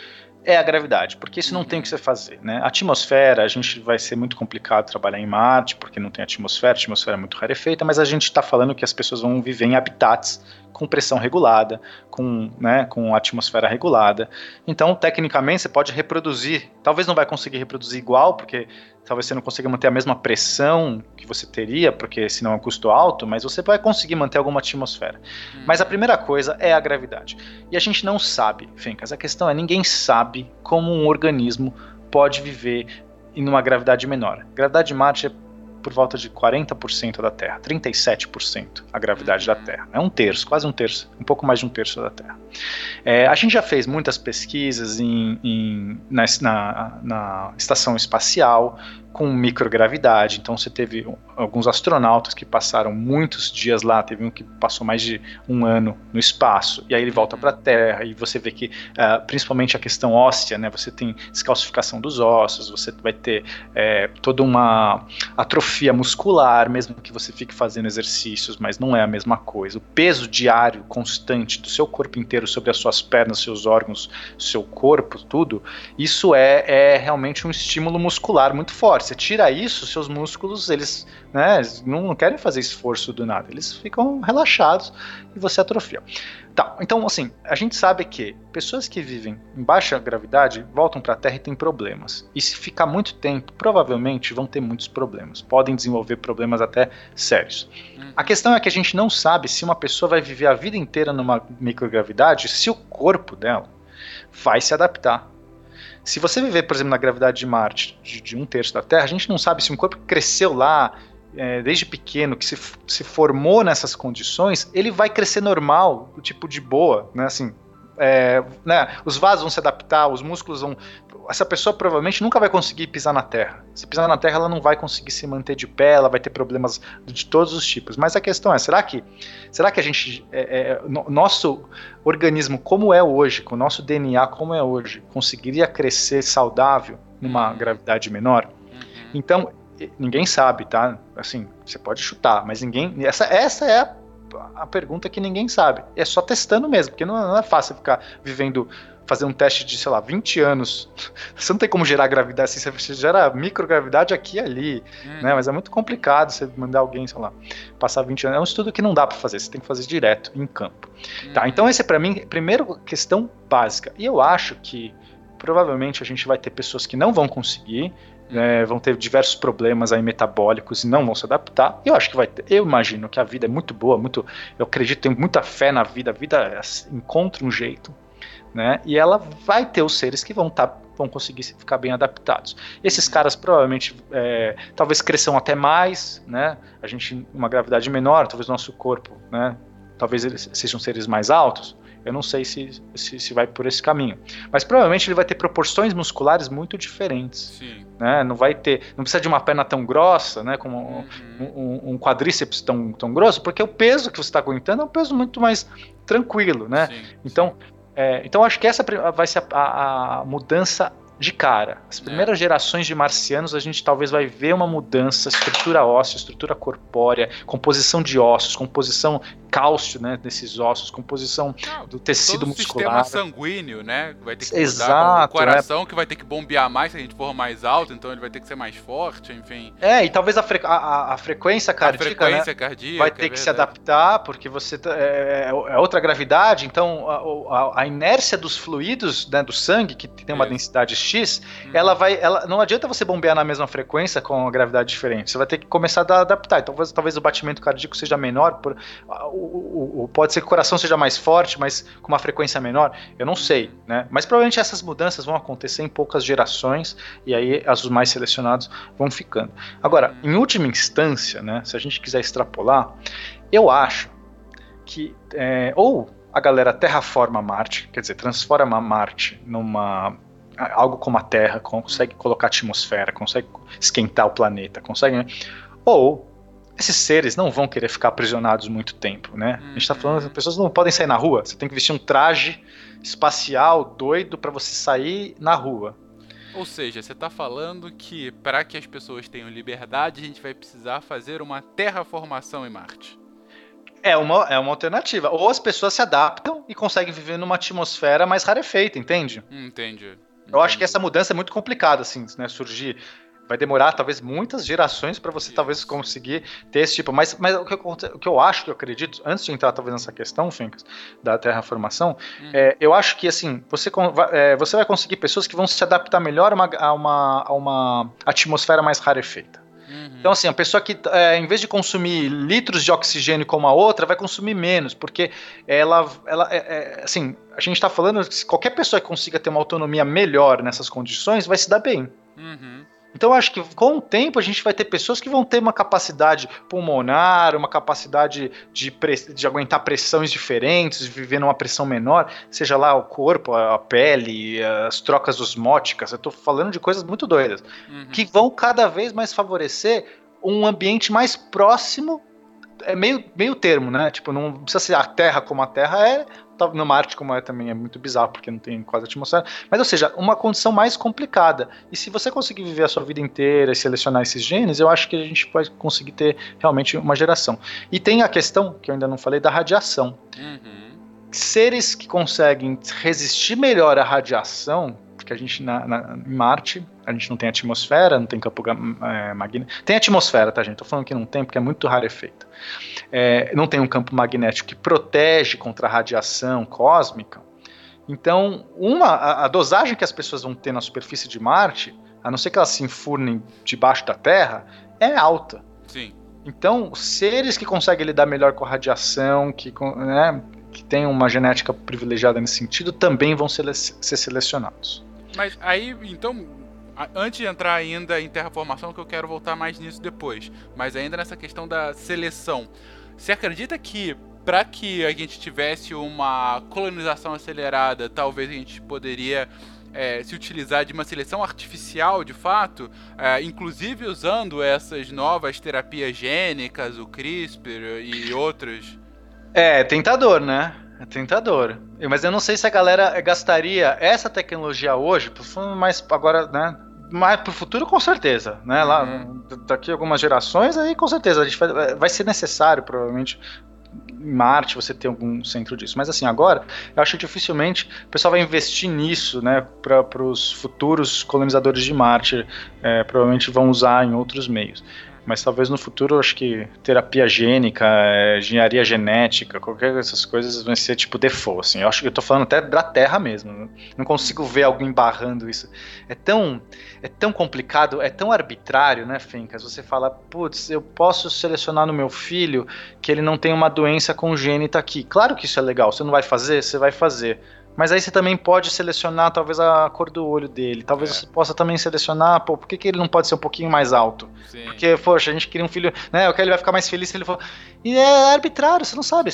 é a gravidade, porque isso não tem o que você fazer, né? A atmosfera, a gente vai ser muito complicado trabalhar em Marte, porque não tem atmosfera, a atmosfera é muito rarefeita, mas a gente está falando que as pessoas vão viver em habitats com pressão regulada, com, né, com atmosfera regulada. Então, tecnicamente, você pode reproduzir. Talvez não vai conseguir reproduzir igual, porque talvez você não consiga manter a mesma pressão que você teria, porque senão é um custo alto, mas você vai conseguir manter alguma atmosfera. Hum. Mas a primeira coisa é a gravidade. E a gente não sabe, Fencas, a questão é ninguém sabe como um organismo pode viver em uma gravidade menor. gravidade de Marte é por volta de 40% da Terra, 37% a gravidade da Terra. É um terço, quase um terço, um pouco mais de um terço da Terra. É, a gente já fez muitas pesquisas em, em na, na, na estação espacial, com microgravidade. Então você teve alguns astronautas que passaram muitos dias lá, teve um que passou mais de um ano no espaço, e aí ele volta para a Terra, e você vê que, uh, principalmente a questão óssea, né, você tem descalcificação dos ossos, você vai ter é, toda uma atrofia muscular, mesmo que você fique fazendo exercícios, mas não é a mesma coisa. O peso diário, constante do seu corpo inteiro sobre as suas pernas, seus órgãos, seu corpo, tudo, isso é, é realmente um estímulo muscular muito forte você tira isso, seus músculos, eles né, não querem fazer esforço do nada, eles ficam relaxados e você atrofia. Tá, então assim, a gente sabe que pessoas que vivem em baixa gravidade voltam para a Terra e têm problemas. E se ficar muito tempo, provavelmente vão ter muitos problemas. Podem desenvolver problemas até sérios. Uhum. A questão é que a gente não sabe se uma pessoa vai viver a vida inteira numa microgravidade, se o corpo dela vai se adaptar se você viver, por exemplo, na gravidade de Marte, de, de um terço da Terra, a gente não sabe se um corpo que cresceu lá é, desde pequeno, que se, se formou nessas condições, ele vai crescer normal, tipo de boa, né? Assim, é, né, os vasos vão se adaptar, os músculos vão. Essa pessoa provavelmente nunca vai conseguir pisar na terra. Se pisar na terra, ela não vai conseguir se manter de pé, ela vai ter problemas de todos os tipos. Mas a questão é: será que, será que a gente, é, é, no, nosso organismo como é hoje, com o nosso DNA como é hoje, conseguiria crescer saudável numa uhum. gravidade menor? Uhum. Então, ninguém sabe, tá? Assim, você pode chutar, mas ninguém. Essa, essa é a a pergunta que ninguém sabe. É só testando mesmo, porque não, não é fácil ficar vivendo fazer um teste de, sei lá, 20 anos. Você não tem como gerar gravidade assim, você gera microgravidade aqui e ali, hum. né? Mas é muito complicado você mandar alguém, sei lá, passar 20 anos. É um estudo que não dá para fazer, você tem que fazer direto, em campo. Hum. Tá, então esse é para mim, primeiro questão básica. E eu acho que provavelmente a gente vai ter pessoas que não vão conseguir, né, vão ter diversos problemas aí metabólicos e não vão se adaptar. Eu acho que vai ter, eu imagino que a vida é muito boa, muito, eu acredito, tenho muita fé na vida, a vida encontra um jeito, né? E ela vai ter os seres que vão tá, vão conseguir ficar bem adaptados. Esses caras provavelmente, é, talvez cresçam até mais, né? A gente uma gravidade menor, talvez nosso corpo, né? Talvez eles sejam seres mais altos. Eu não sei se, se, se, vai por esse caminho. Mas provavelmente ele vai ter proporções musculares muito diferentes. Sim. Né? Não vai ter. Não precisa de uma perna tão grossa, né? Como uhum. um, um, quadríceps tão, tão grosso, porque o peso que você está aguentando é um peso muito mais tranquilo, né? Sim, então, sim. É, então acho que essa vai ser a, a, a mudança de cara. As primeiras é. gerações de marcianos, a gente talvez vai ver uma mudança, estrutura óssea, estrutura corpórea, composição de ossos, composição cálcio, né, nesses ossos, composição ah, do tecido todo muscular. O sistema sanguíneo, né, vai ter que Exato, o coração é. que vai ter que bombear mais se a gente for mais alto, então ele vai ter que ser mais forte, enfim. É, e talvez a, fre a, a frequência cardíaca, a frequência né, cardíaca vai ter é que se adaptar, porque você é, é, é outra gravidade, então a, a, a, inércia dos fluidos, né, do sangue, que tem uma densidade X, uhum. ela vai, ela, não adianta você bombear na mesma frequência com a gravidade diferente, você vai ter que começar a adaptar, então talvez, talvez o batimento cardíaco seja menor, por, o, o, o, pode ser que o coração seja mais forte, mas com uma frequência menor, eu não sei, né, mas provavelmente essas mudanças vão acontecer em poucas gerações, e aí os mais selecionados vão ficando. Agora, em última instância, né, se a gente quiser extrapolar, eu acho que é, ou a galera terraforma Marte, quer dizer, transforma Marte numa algo como a Terra, consegue colocar atmosfera, consegue esquentar o planeta, consegue, né? ou esses seres não vão querer ficar aprisionados muito tempo, né? A gente está falando, as pessoas não podem sair na rua. Você tem que vestir um traje espacial doido para você sair na rua. Ou seja, você está falando que para que as pessoas tenham liberdade, a gente vai precisar fazer uma terraformação em Marte. É uma, é uma alternativa. Ou as pessoas se adaptam e conseguem viver numa atmosfera mais rarefeita, entende? Entendi. Eu acho que essa mudança é muito complicada, assim, né? Surgir vai demorar talvez muitas gerações para você talvez conseguir ter esse tipo. Mas, mas o, que eu, o que eu acho, que eu acredito, antes de entrar talvez nessa questão, Fencas, da terraformação, hum. é, eu acho que assim, você, é, você vai conseguir pessoas que vão se adaptar melhor a uma, a uma, a uma atmosfera mais rarefeita. Uhum. Então, assim, a pessoa que, é, em vez de consumir litros de oxigênio como a outra, vai consumir menos, porque ela, ela é, é, assim, a gente está falando que qualquer pessoa que consiga ter uma autonomia melhor nessas condições vai se dar bem. Uhum. Então acho que com o tempo a gente vai ter pessoas que vão ter uma capacidade pulmonar, uma capacidade de, de aguentar pressões diferentes, de viver numa pressão menor, seja lá o corpo, a pele, as trocas osmóticas. Eu estou falando de coisas muito doidas, uhum. que vão cada vez mais favorecer um ambiente mais próximo é meio, meio termo, né? Tipo, não precisa ser a Terra como a Terra é, no Marte, como é também, é muito bizarro, porque não tem quase atmosfera. Mas, ou seja, uma condição mais complicada. E se você conseguir viver a sua vida inteira e selecionar esses genes, eu acho que a gente pode conseguir ter realmente uma geração. E tem a questão, que eu ainda não falei, da radiação. Uhum. Seres que conseguem resistir melhor à radiação, porque a gente na, na, em Marte a gente não tem atmosfera, não tem campo é, magnético. Tem atmosfera, tá, gente? Tô falando que não tem, porque é muito rarefeita. É, não tem um campo magnético que protege contra a radiação cósmica. Então, uma, a, a, dosagem que as pessoas vão ter na superfície de Marte, a não ser que elas se enfurnem debaixo da Terra, é alta. Sim. Então, seres que conseguem lidar melhor com a radiação, que, né, que têm uma genética privilegiada nesse sentido, também vão ser, ser selecionados. Mas aí, então, antes de entrar ainda em terraformação, que eu quero voltar mais nisso depois, mas ainda nessa questão da seleção. Você acredita que para que a gente tivesse uma colonização acelerada, talvez a gente poderia é, se utilizar de uma seleção artificial de fato, é, inclusive usando essas novas terapias gênicas, o CRISPR e outras? É, tentador, né? É tentador. Mas eu não sei se a galera gastaria essa tecnologia hoje, mas agora, né? Mas pro futuro, com certeza, né? Lá, uhum. daqui a algumas gerações, aí com certeza a gente vai, vai ser necessário, provavelmente, em Marte você ter algum centro disso. Mas assim, agora, eu acho que dificilmente o pessoal vai investir nisso, né? Para os futuros colonizadores de Marte, é, provavelmente vão usar em outros meios. Mas talvez no futuro, acho que terapia gênica, é, engenharia genética, qualquer dessas coisas vão ser tipo default, assim. Eu acho que eu tô falando até da Terra mesmo. Não consigo ver alguém barrando isso. É tão, é tão complicado, é tão arbitrário, né, Fencas? Você fala, putz, eu posso selecionar no meu filho que ele não tem uma doença congênita aqui. Claro que isso é legal. Você não vai fazer? Você vai fazer. Mas aí você também pode selecionar talvez a cor do olho dele. Talvez é. você possa também selecionar, pô, por que, que ele não pode ser um pouquinho mais alto? Sim. Porque, poxa, a gente queria um filho, né? O que ele vai ficar mais feliz se ele for. E é arbitrário, você não sabe.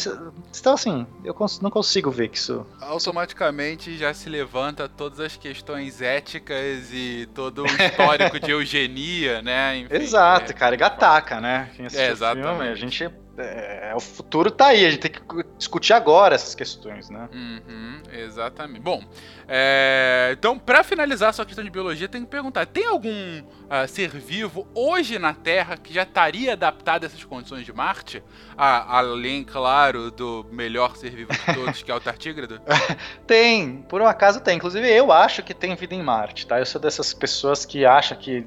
Então, assim, eu não consigo ver que isso. Automaticamente já se levanta todas as questões éticas e todo o histórico de eugenia, né? Enfim, Exato, é, cara, é gataca, né? É, exatamente. Filme, a gente é, o futuro tá aí, a gente tem que discutir agora essas questões, né? Uhum, exatamente. Bom, é, então, para finalizar essa questão de biologia, tem que perguntar: tem algum uh, ser vivo hoje na Terra que já estaria adaptado a essas condições de Marte? Ah, além, claro, do melhor ser vivo de todos, que é o tartígrado? tem, por um acaso tem. Inclusive, eu acho que tem vida em Marte, tá? Eu sou dessas pessoas que acham que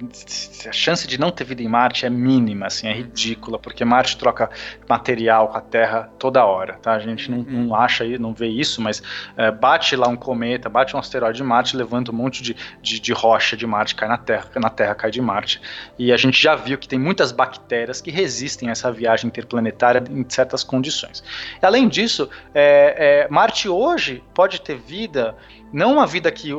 a chance de não ter vida em Marte é mínima, assim, é uhum. ridícula, porque Marte troca material com a Terra toda hora, tá? A gente não, não uhum. acha, não vê isso, mas é, bate lá um cometa, bate um asteroide de Marte, levanta um monte de, de, de, rocha de Marte, cai na Terra, na Terra cai de Marte. E a gente já viu que tem muitas bactérias que resistem a essa viagem interplanetária em certas condições. Além disso, é, é, Marte hoje pode ter vida não uma vida que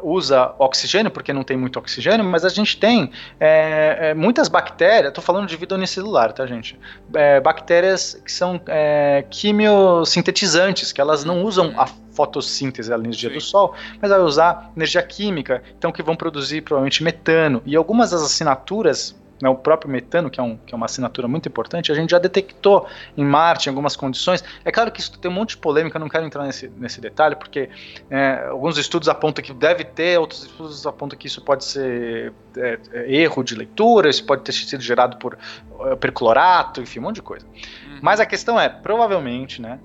usa oxigênio, porque não tem muito oxigênio, mas a gente tem é, é, muitas bactérias, estou falando de vida unicelular, tá, gente? É, bactérias que são é, quimiosintetizantes, que elas não usam a fotossíntese, a energia Sim. do Sol, mas vai usar energia química, então que vão produzir provavelmente metano. E algumas das assinaturas né, o próprio metano, que é, um, que é uma assinatura muito importante, a gente já detectou em Marte, em algumas condições. É claro que isso tem um monte de polêmica, eu não quero entrar nesse, nesse detalhe, porque é, alguns estudos apontam que deve ter, outros estudos apontam que isso pode ser é, é erro de leitura, isso pode ter sido gerado por é, perclorato, enfim, um monte de coisa. Uhum. Mas a questão é, provavelmente, né,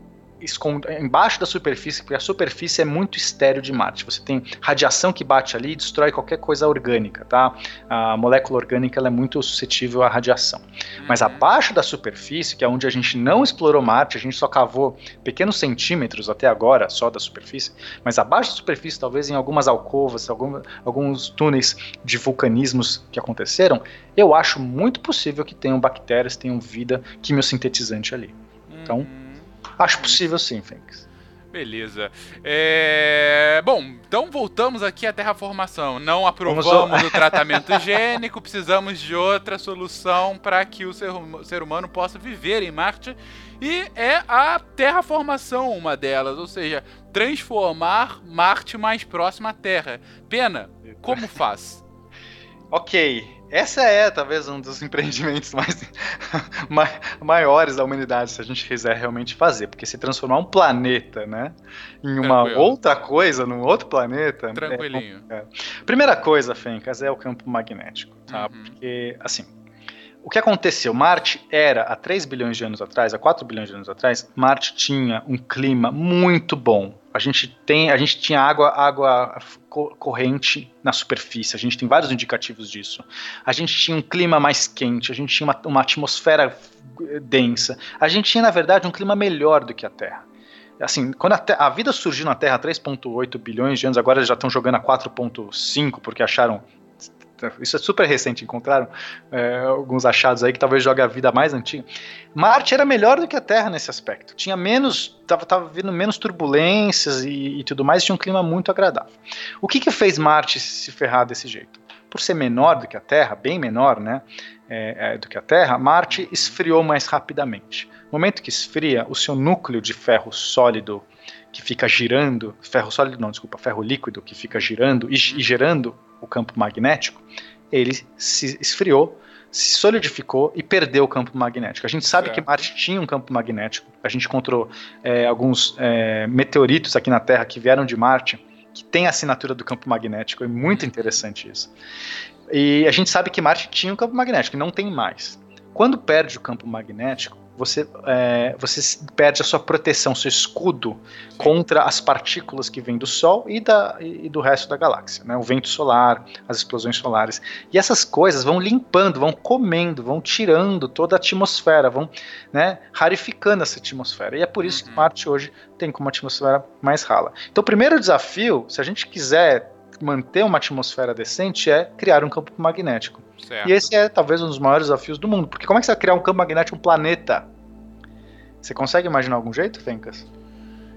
embaixo da superfície, porque a superfície é muito estéreo de Marte. Você tem radiação que bate ali e destrói qualquer coisa orgânica, tá? A molécula orgânica ela é muito suscetível à radiação. Uhum. Mas abaixo da superfície, que é onde a gente não explorou Marte, a gente só cavou pequenos centímetros até agora, só da superfície, mas abaixo da superfície, talvez em algumas alcovas, algum, alguns túneis de vulcanismos que aconteceram, eu acho muito possível que tenham bactérias, tenham vida quimiosintetizante ali. Então, uhum. Acho possível sim, Fênix. Beleza. É... Bom, então voltamos aqui à terraformação. Não aprovamos o tratamento gênico, precisamos de outra solução para que o ser, hum, ser, humano possa viver em Marte. E é a terraformação uma delas, ou seja, transformar Marte mais próximo à Terra. Pena, como faz? ok, essa é talvez um dos empreendimentos mais maiores da humanidade, se a gente quiser realmente fazer, porque se transformar um planeta, né, em uma Tranquilo. outra coisa, num outro planeta. É Tranquilinho. É. Primeira coisa, Fencas, é o campo magnético, tá? Uhum. Porque, assim, o que aconteceu? Marte era, há 3 bilhões de anos atrás, há 4 bilhões de anos atrás, Marte tinha um clima muito bom. A gente, tem, a gente tinha água, água corrente na superfície, a gente tem vários indicativos disso. A gente tinha um clima mais quente, a gente tinha uma, uma atmosfera densa. A gente tinha, na verdade, um clima melhor do que a Terra assim, quando a, a, vida surgiu na Terra há 3.8 bilhões de anos, agora já estão jogando a 4.5 porque acharam isso é super recente, encontraram é, alguns achados aí que talvez jogue a vida mais antiga. Marte era melhor do que a Terra nesse aspecto. Tinha menos, tava, tava menos turbulências e, e tudo mais, tinha um clima muito agradável. O que que fez Marte se ferrar desse jeito? Por ser menor do que a Terra, bem menor, né, é, é, do que a Terra, Marte esfriou mais rapidamente. No momento que esfria, o seu núcleo de ferro sólido que fica girando, ferro sólido não, desculpa, ferro líquido que fica girando e, e gerando o campo magnético, ele se esfriou, se solidificou e perdeu o campo magnético. A gente sabe certo. que Marte tinha um campo magnético. A gente encontrou é, alguns é, meteoritos aqui na Terra que vieram de Marte que tem a assinatura do campo magnético. É muito uhum. interessante isso. E a gente sabe que Marte tinha um campo magnético, não tem mais. Quando perde o campo magnético, você, é, você perde a sua proteção, seu escudo contra as partículas que vêm do Sol e, da, e do resto da galáxia, né? o vento solar, as explosões solares. E essas coisas vão limpando, vão comendo, vão tirando toda a atmosfera, vão né, rarificando essa atmosfera. E é por isso que uhum. Marte hoje tem como atmosfera mais rala. Então, o primeiro desafio, se a gente quiser manter uma atmosfera decente, é criar um campo magnético. Certo. E esse é talvez um dos maiores desafios do mundo. Porque como é que você vai criar um campo magnético, um planeta? Você consegue imaginar algum jeito, Fencas?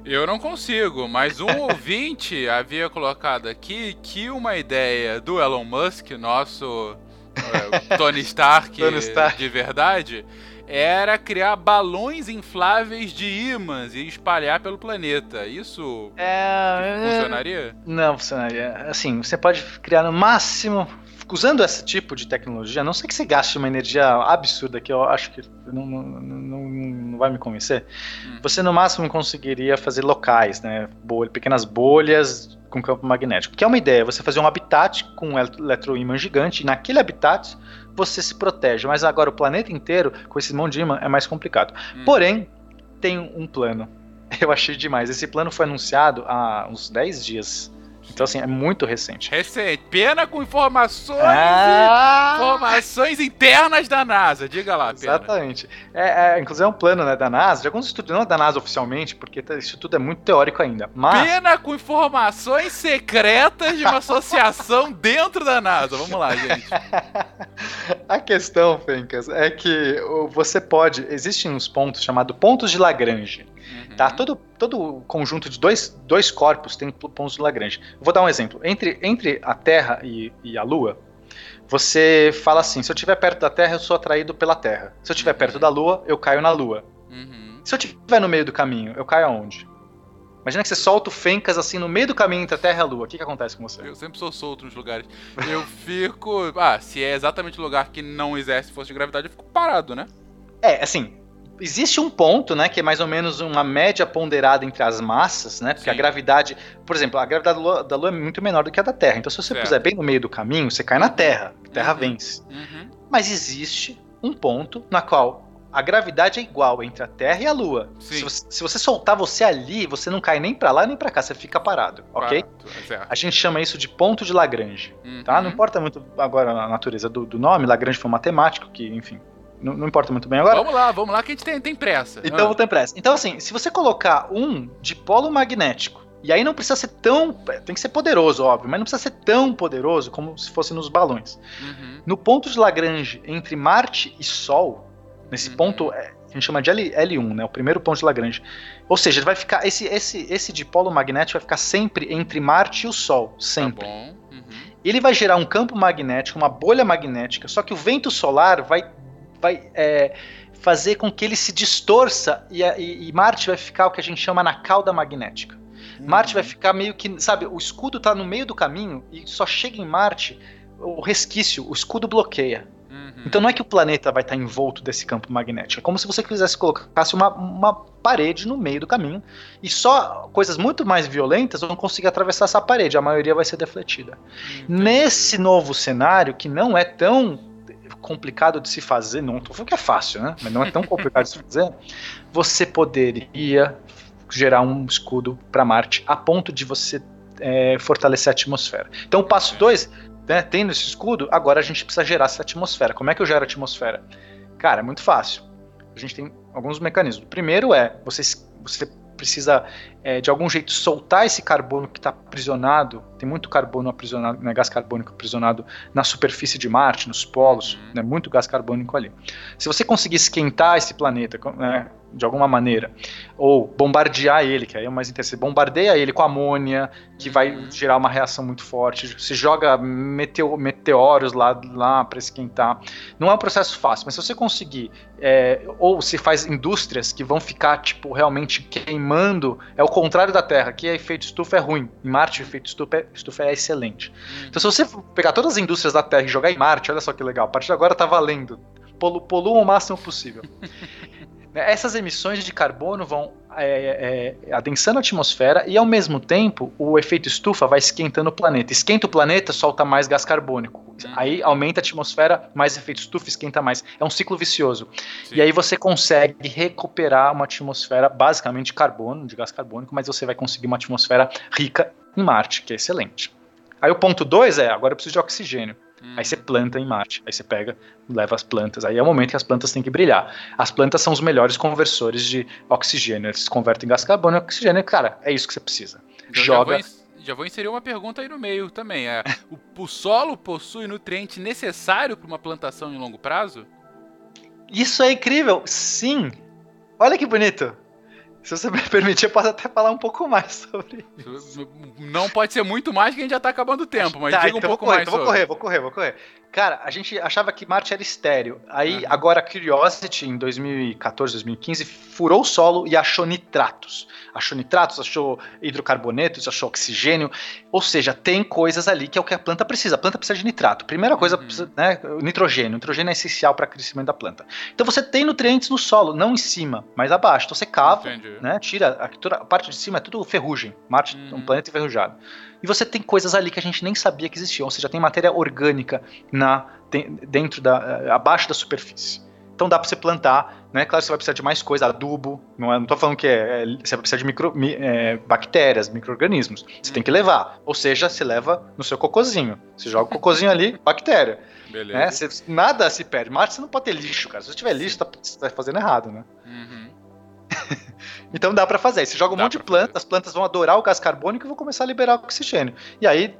Eu não consigo, mas um ouvinte havia colocado aqui que uma ideia do Elon Musk, nosso é, Tony, Stark Tony Stark de verdade, era criar balões infláveis de ímãs e espalhar pelo planeta. Isso é, funcionaria? Não funcionaria. Assim, você pode criar no máximo usando esse tipo de tecnologia, a não sei que você gaste uma energia absurda, que eu acho que não, não, não, não vai me convencer, hum. você no máximo conseguiria fazer locais, né? Bolha, pequenas bolhas com campo magnético. Que é uma ideia, você fazer um habitat com um eletroímã gigante, e naquele habitat você se protege. Mas agora o planeta inteiro, com esse monte de imã, é mais complicado. Hum. Porém, tem um plano. Eu achei demais. Esse plano foi anunciado há uns 10 dias. Então, assim, é muito recente. Recente. Pena com informações ah! informações internas da NASA. Diga lá, Pena. Exatamente. É, é, inclusive é um plano né, da NASA, de alguns estudos, não é da NASA oficialmente, porque tá, isso tudo é muito teórico ainda. Mas... Pena com informações secretas de uma associação dentro da NASA. Vamos lá, gente. A questão, Fencas, é que você pode. Existem uns pontos chamados pontos de Lagrange. Tá? Todo, todo conjunto de dois, dois corpos tem pontos de Lagrange. Vou dar um exemplo. Entre, entre a Terra e, e a Lua, você fala assim: se eu estiver perto da Terra, eu sou atraído pela Terra. Se eu estiver uhum. perto da Lua, eu caio na Lua. Uhum. Se eu estiver no meio do caminho, eu caio aonde? Imagina que você solta o Fencas assim no meio do caminho entre a Terra e a Lua. O que, que acontece com você? Eu sempre sou solto nos lugares. Eu fico. Ah, se é exatamente o lugar que não exerce força de gravidade, eu fico parado, né? É, assim, existe um ponto, né, que é mais ou menos uma média ponderada entre as massas, né? Porque Sim. a gravidade, por exemplo, a gravidade da Lua, da Lua, é muito menor do que a da Terra. Então, se você certo. puser bem no meio do caminho, você cai na Terra. A Terra uhum. vence. Uhum. Mas existe um ponto na qual a gravidade é igual entre a Terra e a Lua. Se você, se você, soltar você ali, você não cai nem para lá nem para cá, você fica parado, ok? É a gente chama isso de ponto de Lagrange, uhum. tá? Não importa muito agora a natureza do, do nome, Lagrange foi um matemático que, enfim, não, não, importa muito bem agora. Vamos lá, vamos lá que a gente tem, tem pressa. Então, ah. vou ter pressa. Então, assim, se você colocar um dipolo magnético, e aí não precisa ser tão. Tem que ser poderoso, óbvio, mas não precisa ser tão poderoso como se fosse nos balões. Uhum. No ponto de Lagrange entre Marte e Sol, nesse uhum. ponto é, a gente chama de L, L1, né? O primeiro ponto de Lagrange. Ou seja, ele vai ficar. Esse, esse, esse dipolo magnético vai ficar sempre entre Marte e o Sol. Sempre. Tá bom. Uhum. Ele vai gerar um campo magnético, uma bolha magnética, só que o vento solar vai vai é, fazer com que ele se distorça e, e, e, Marte vai ficar o que a gente chama na cauda magnética. Uhum. Marte vai ficar meio que, sabe, o escudo está no meio do caminho e só chega em Marte o resquício, o escudo bloqueia. Uhum. Então não é que o planeta vai estar tá envolto desse campo magnético, é como se você quisesse colocasse uma, uma parede no meio do caminho e só coisas muito mais violentas vão conseguir atravessar essa parede, a maioria vai ser defletida. Entendi. Nesse novo cenário, que não é tão complicado de se fazer, não tô falando que é fácil, né? Mas não é tão complicado de se fazer. Você poderia gerar um escudo para Marte a ponto de você é, fortalecer a atmosfera. Então, o passo 2, né, tendo esse escudo, agora a gente precisa gerar essa atmosfera. Como é que eu gero a atmosfera? Cara, é muito fácil. A gente tem alguns mecanismos. O primeiro é você, você precisa é, de algum jeito soltar esse carbono que está aprisionado. Tem muito carbono aprisionado, né, gás carbônico aprisionado na superfície de Marte, nos polos, uhum. né, muito gás carbônico ali. Se você conseguir esquentar esse planeta, né, de alguma maneira, ou bombardear ele, que aí é o mais interessante, bombardeia ele com amônia, que vai uhum. gerar uma reação muito forte, se joga meteo, meteoros lá, lá para esquentar. Não é um processo fácil, mas se você conseguir, é, ou se faz indústrias que vão ficar, tipo, realmente queimando, é o contrário da Terra, que é efeito estufa é ruim, em Marte o efeito estufa é, estufa é excelente. Uhum. Então se você pegar todas as indústrias da Terra e jogar em Marte, olha só que legal, a partir de agora tá valendo, Polu, polua o máximo possível. Né, essas emissões de carbono vão é, é, adensando a atmosfera e, ao mesmo tempo, o efeito estufa vai esquentando o planeta. Esquenta o planeta, solta mais gás carbônico. Uhum. Aí aumenta a atmosfera, mais efeito estufa, esquenta mais. É um ciclo vicioso. Sim. E aí você consegue recuperar uma atmosfera basicamente de carbono, de gás carbônico, mas você vai conseguir uma atmosfera rica em Marte, que é excelente. Aí o ponto 2 é, agora eu preciso de oxigênio. Aí você planta em Marte. Aí você pega, leva as plantas. Aí é o momento que as plantas têm que brilhar. As plantas são os melhores conversores de oxigênio. Eles convertem gás carbônico em oxigênio. Cara, é isso que você precisa. Então Joga. Já vou, já vou, inserir uma pergunta aí no meio também. É, o, o solo possui nutriente necessário para uma plantação em longo prazo? Isso é incrível. Sim. Olha que bonito. Se você me permitir, eu posso até falar um pouco mais sobre isso. Não pode ser muito mais, que a gente já tá acabando o tempo, mas tá, diga um então pouco correr, mais. Então vou correr, vou correr, vou correr. Cara, a gente achava que Marte era estéreo. Aí, uhum. agora, a Curiosity, em 2014, 2015, furou o solo e achou nitratos. Achou nitratos, achou hidrocarbonetos, achou oxigênio. Ou seja, tem coisas ali que é o que a planta precisa. A planta precisa de nitrato. Primeira coisa, uhum. precisa, né, nitrogênio. nitrogênio é essencial para o crescimento da planta. Então você tem nutrientes no solo, não em cima, mas abaixo. Então você cava, né, tira a, a, parte de cima, é tudo ferrugem. Marte é uhum. um planeta enferrujado e você tem coisas ali que a gente nem sabia que existiam, ou seja, tem matéria orgânica na dentro da eh, abaixo da superfície. Então dá para você plantar, né? Claro, você vai precisar de mais coisa, adubo. Não, é, não tô falando que é, é você vai precisar de micro, mi, é, bactérias, micro-organismos. Você tem que levar. Ou seja, você leva no seu cocôzinho. Você joga o cocôzinho ali, bactéria. Beleza. Né? Você, nada se perde. Mas você não pode ter lixo, cara. Se você tiver lixo, tá, você tá fazendo errado, né? Uhum. então dá para fazer. Você joga um dá monte de plantas, fazer. as plantas vão adorar o gás carbônico e vão começar a liberar oxigênio. E aí,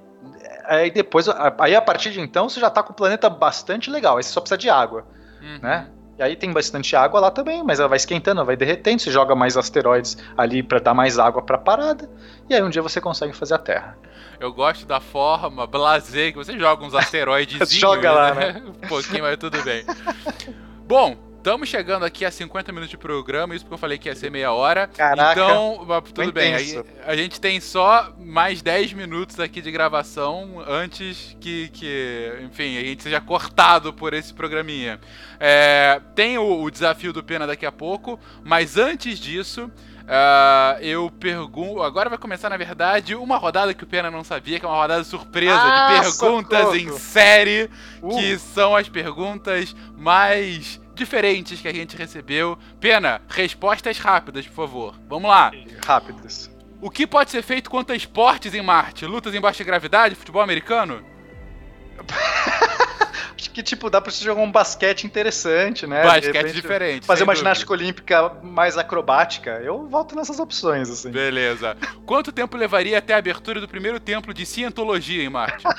aí depois, aí a partir de então, você já tá com o planeta bastante legal. Aí você só precisa de água, uhum. né? E aí tem bastante água lá também, mas ela vai esquentando, ela vai derretendo, você joga mais asteroides ali para dar mais água para a parada, e aí um dia você consegue fazer a Terra. Eu gosto da forma blazer que você joga uns asteroides. joga lá, né? né? um pouquinho, mas tudo bem. Bom, Estamos chegando aqui a 50 minutos de programa, isso porque eu falei que ia ser meia hora. Caraca, então, tudo bem. Aí, a gente tem só mais 10 minutos aqui de gravação antes que, que enfim, a gente seja cortado por esse programinha. É, tem o, o desafio do Pena daqui a pouco, mas antes disso, Uh, eu pergunto. Agora vai começar, na verdade, uma rodada que o Pena não sabia, que é uma rodada surpresa ah, de perguntas socorro. em série, uh. que são as perguntas mais diferentes que a gente recebeu. Pena, respostas rápidas, por favor. Vamos lá. Rápidas. O que pode ser feito quanto a esportes em Marte? Lutas em baixa gravidade? Futebol americano? Acho que, tipo, dá pra você jogar um basquete interessante, né? Basquete repente, diferente. Fazer uma dúvida. ginástica olímpica mais acrobática. Eu volto nessas opções, assim. Beleza. Quanto tempo levaria até a abertura do primeiro templo de cientologia em Marte? uh,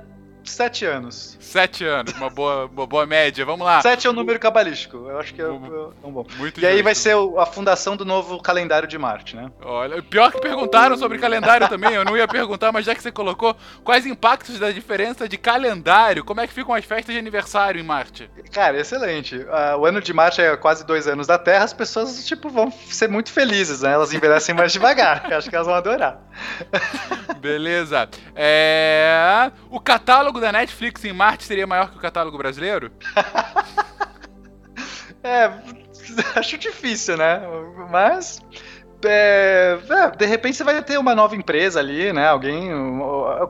sete anos. Sete anos, uma boa, uma boa média. Vamos lá. Sete é um número cabalístico. Eu acho que é, é um bom. Muito e justo. aí vai ser a fundação do novo calendário de Marte, né? Olha, pior que perguntaram sobre calendário também. Eu não ia perguntar, mas já que você colocou, quais impactos da diferença de calendário? Como é que ficam as festas de aniversário em Marte? Cara, excelente. Uh, o ano de Marte é quase dois anos da Terra. As pessoas, tipo, vão ser muito felizes, né? Elas envelhecem mais devagar. acho que elas vão adorar. Beleza. É... O catálogo da Netflix em Marte seria maior que o catálogo brasileiro? é, acho difícil, né? Mas. É, é, de repente você vai ter uma nova empresa ali, né? Alguém.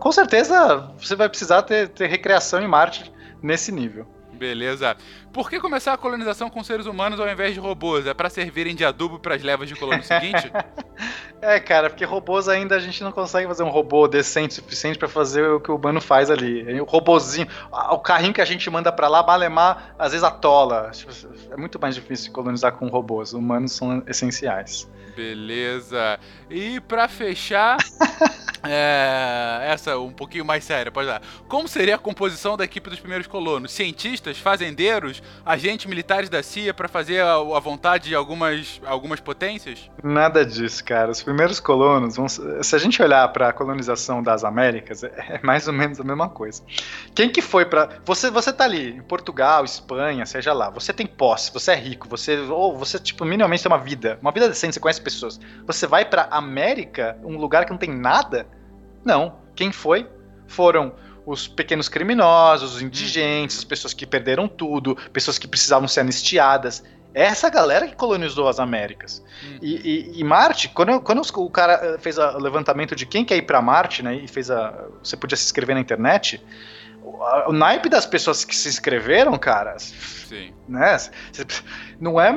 Com certeza você vai precisar ter, ter recreação em Marte nesse nível. Beleza. Por que começar a colonização com seres humanos ao invés de robôs? É para servirem de adubo para as levas de colono seguinte? é, cara, porque robôs ainda a gente não consegue fazer um robô decente o suficiente para fazer o que o humano faz ali. O robôzinho, o carrinho que a gente manda para lá, Malemar, às vezes atola. Tipo, é muito mais difícil colonizar com robôs. Humanos são essenciais. Beleza. E para fechar, é, essa um pouquinho mais séria, pode dar. Como seria a composição da equipe dos primeiros colonos? Cientistas, fazendeiros, agentes militares da CIA para fazer a, a, vontade de algumas, algumas potências? Nada disso, cara. Os primeiros colonos, vão, se a gente olhar para a colonização das Américas, é, é, mais ou menos a mesma coisa. Quem que foi para você? Você tá ali em Portugal, Espanha, seja lá. Você tem posse, você é rico, você ou você tipo minimamente tem uma vida, uma vida decente, você conhece pessoas. Você vai para América, um lugar que não tem nada? Não. Quem foi? Foram os pequenos criminosos, os indigentes, as pessoas que perderam tudo, pessoas que precisavam ser anistiadas. É essa galera que colonizou as Américas. Hum. E, e, e, Marte, quando, quando o cara fez o levantamento de quem quer ir para Marte, né, e fez a. Você podia se inscrever na internet, o, naipe das pessoas que se inscreveram, cara. Sim. Né? Não é.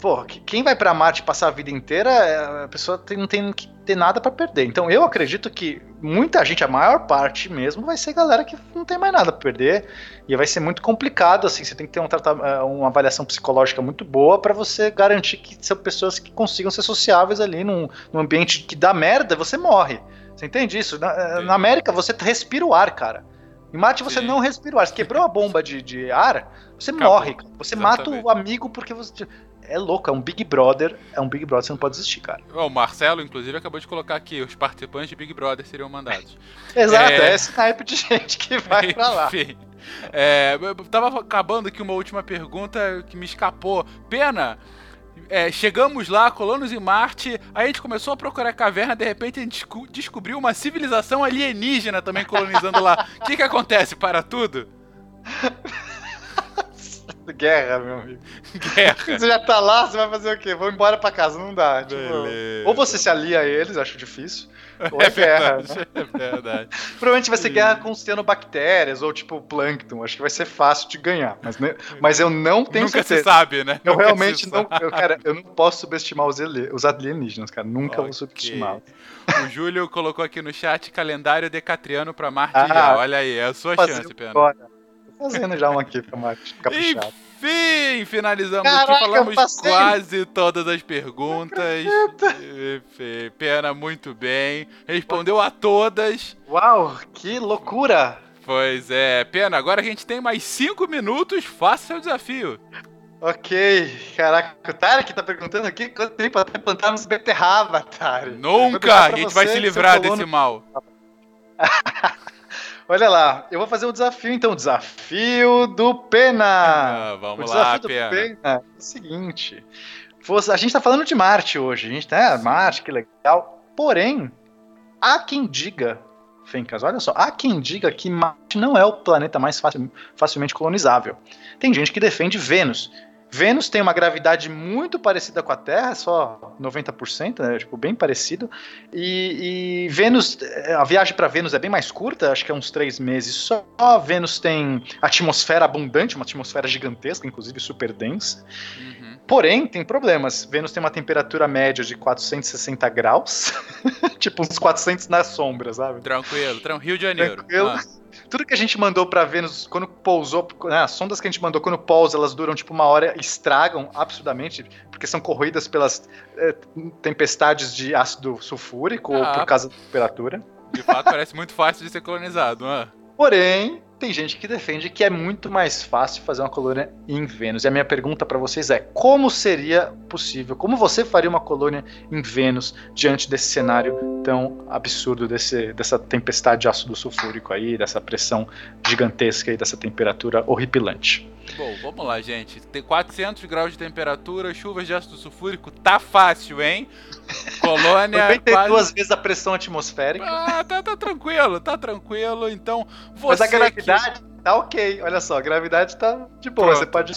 Pô, quem vai para Marte passar a vida inteira, é, a pessoa tem, não tem que ter nada para perder. Então eu acredito que muita gente, a maior parte mesmo, vai ser galera que não tem mais nada para perder. E vai ser muito complicado, assim. Você tem que ter um é, uma avaliação psicológica muito boa para você garantir que são pessoas que consigam ser sociáveis ali num, num ambiente que dá merda, você morre. Você entende isso? Na, na América você respira o ar, cara. Em Marte você Sim. não respira o ar. Você quebrou a bomba de, de ar, você Acabou. morre. Você Exatamente. mata o amigo porque você. é louco, é um Big Brother, é um Big Brother, você não pode desistir, cara. O Marcelo, inclusive, acabou de colocar aqui, os participantes de Big Brother seriam mandados. Exato, é... é esse type de gente que vai pra lá. Enfim. É, eu tava acabando aqui uma última pergunta que me escapou. Pena, é, chegamos lá, colonos em Marte, aí a gente começou a procurar a caverna, de repente a gente desco descobriu uma civilização alienígena também colonizando lá. O que que acontece? Para tudo? Guerra, meu amigo. Guerra. Você já tá lá, você vai fazer o quê? Vou embora pra casa, não dá. Tipo, ou você se alia a eles, acho difícil. Ou é, é guerra. Verdade, né? É verdade. Provavelmente vai ser guerra com cianobactérias ou tipo plâncton. Acho que vai ser fácil de ganhar. Mas, mas eu não tenho Nunca certeza. se sabe, né? Eu Nunca realmente não. Eu, cara, eu não posso subestimar os, os alienígenas, cara. Nunca okay. vou subestimá-los. O Júlio colocou aqui no chat calendário decatriano pra Marte ah, Olha aí, é a sua chance, Pena. Tô fazendo já um aqui pra Marte caprichado. Enfim, finalizamos Caraca, aqui, falamos quase todas as perguntas. Pena muito bem. Respondeu a todas. Uau, que loucura! Pois é, Pena, agora a gente tem mais cinco minutos, faça seu desafio. Ok, caraca, o Tarek tá perguntando aqui quanto tempo até plantarmos beterraba, Tarek. Nunca! A gente vai se livrar desse mal. Olha lá, eu vou fazer um desafio então. Desafio do Pena. Ah, vamos o lá, Pena. Pena. É o seguinte: a gente tá falando de Marte hoje. A gente tá, Marte, que legal. Porém, há quem diga, Fencas, olha só, há quem diga que Marte não é o planeta mais facilmente colonizável. Tem gente que defende Vênus. Vênus tem uma gravidade muito parecida com a Terra, só 90%, né, tipo, bem parecido. E, e Vênus, a viagem para Vênus é bem mais curta, acho que é uns três meses só. Vênus tem atmosfera abundante, uma atmosfera gigantesca, inclusive super densa. Uhum. Porém, tem problemas. Vênus tem uma temperatura média de 460 graus, tipo uns 400 na sombra, sabe? Tranquilo, tranquilo. Rio de Janeiro. Tranquilo. Ah tudo que a gente mandou para Vênus, quando pousou, né, as sondas que a gente mandou quando pousa, elas duram tipo uma hora e estragam absurdamente, porque são corroídas pelas é, tempestades de ácido sulfúrico ah, ou por causa da temperatura. De fato, parece muito fácil de ser colonizado, não é? Porém, tem gente que defende que é muito mais fácil fazer uma colônia em Vênus. E a minha pergunta para vocês é: como seria possível? Como você faria uma colônia em Vênus diante desse cenário tão absurdo, desse, dessa tempestade de ácido sulfúrico aí, dessa pressão gigantesca e dessa temperatura horripilante? Bom, vamos lá, gente. Tem 400 graus de temperatura, chuvas de ácido sulfúrico, tá fácil, hein? Colônia. 92 quase... vezes a pressão atmosférica. Ah, tá, tá tranquilo, tá tranquilo. Então, você. Mas a gravidade que... tá ok. Olha só, a gravidade tá de boa. Pronto. Você pode.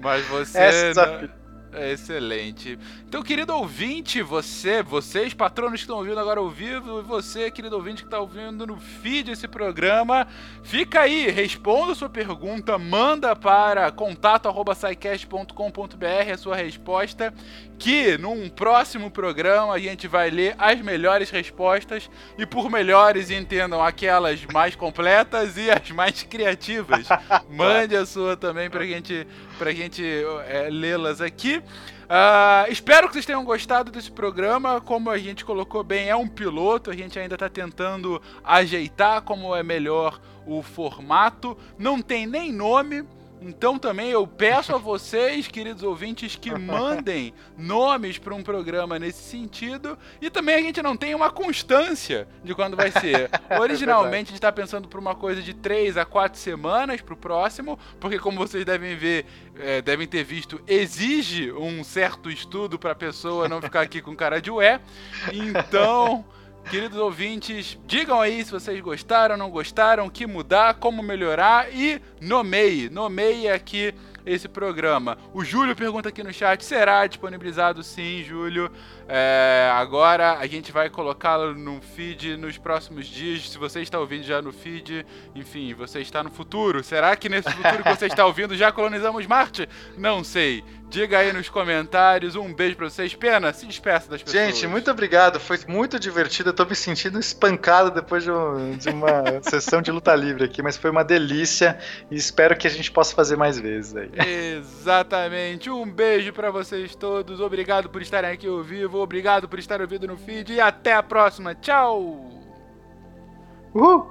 Mas você. É não... É excelente. Então, querido ouvinte, você, vocês, patronos que estão ouvindo agora ao vivo, e você, querido ouvinte que está ouvindo no feed esse programa, fica aí, responda a sua pergunta, manda para contato.sicast.com.br a sua resposta, que num próximo programa a gente vai ler as melhores respostas, e por melhores entendam aquelas mais completas e as mais criativas. Mande a sua também para a gente pra gente é, lê-las aqui. Uh, espero que vocês tenham gostado desse programa. Como a gente colocou bem, é um piloto, a gente ainda está tentando ajeitar como é melhor o formato. Não tem nem nome, então também eu peço a vocês, queridos ouvintes, que mandem nomes para um programa nesse sentido. E também a gente não tem uma constância de quando vai ser. É Originalmente a gente está pensando por uma coisa de 3 a 4 semanas para o próximo, porque como vocês devem ver, é, devem ter visto, exige um certo estudo para a pessoa não ficar aqui com cara de ué. Então. Queridos ouvintes, digam aí se vocês gostaram, não gostaram, o que mudar, como melhorar e nomeie, nomeie aqui esse programa. O Júlio pergunta aqui no chat: será disponibilizado sim, Júlio? É, agora a gente vai colocá-lo no feed nos próximos dias. Se você está ouvindo já no feed, enfim, você está no futuro. Será que nesse futuro que você está ouvindo já colonizamos Marte? Não sei. Diga aí nos comentários. Um beijo pra vocês. Pena, se despeça das pessoas. Gente, muito obrigado. Foi muito divertido. Eu tô me sentindo espancado depois de, um, de uma sessão de luta livre aqui, mas foi uma delícia e espero que a gente possa fazer mais vezes aí. Exatamente. Um beijo para vocês todos. Obrigado por estarem aqui ao vivo. Obrigado por estar ouvindo no feed e até a próxima. Tchau! Uhul!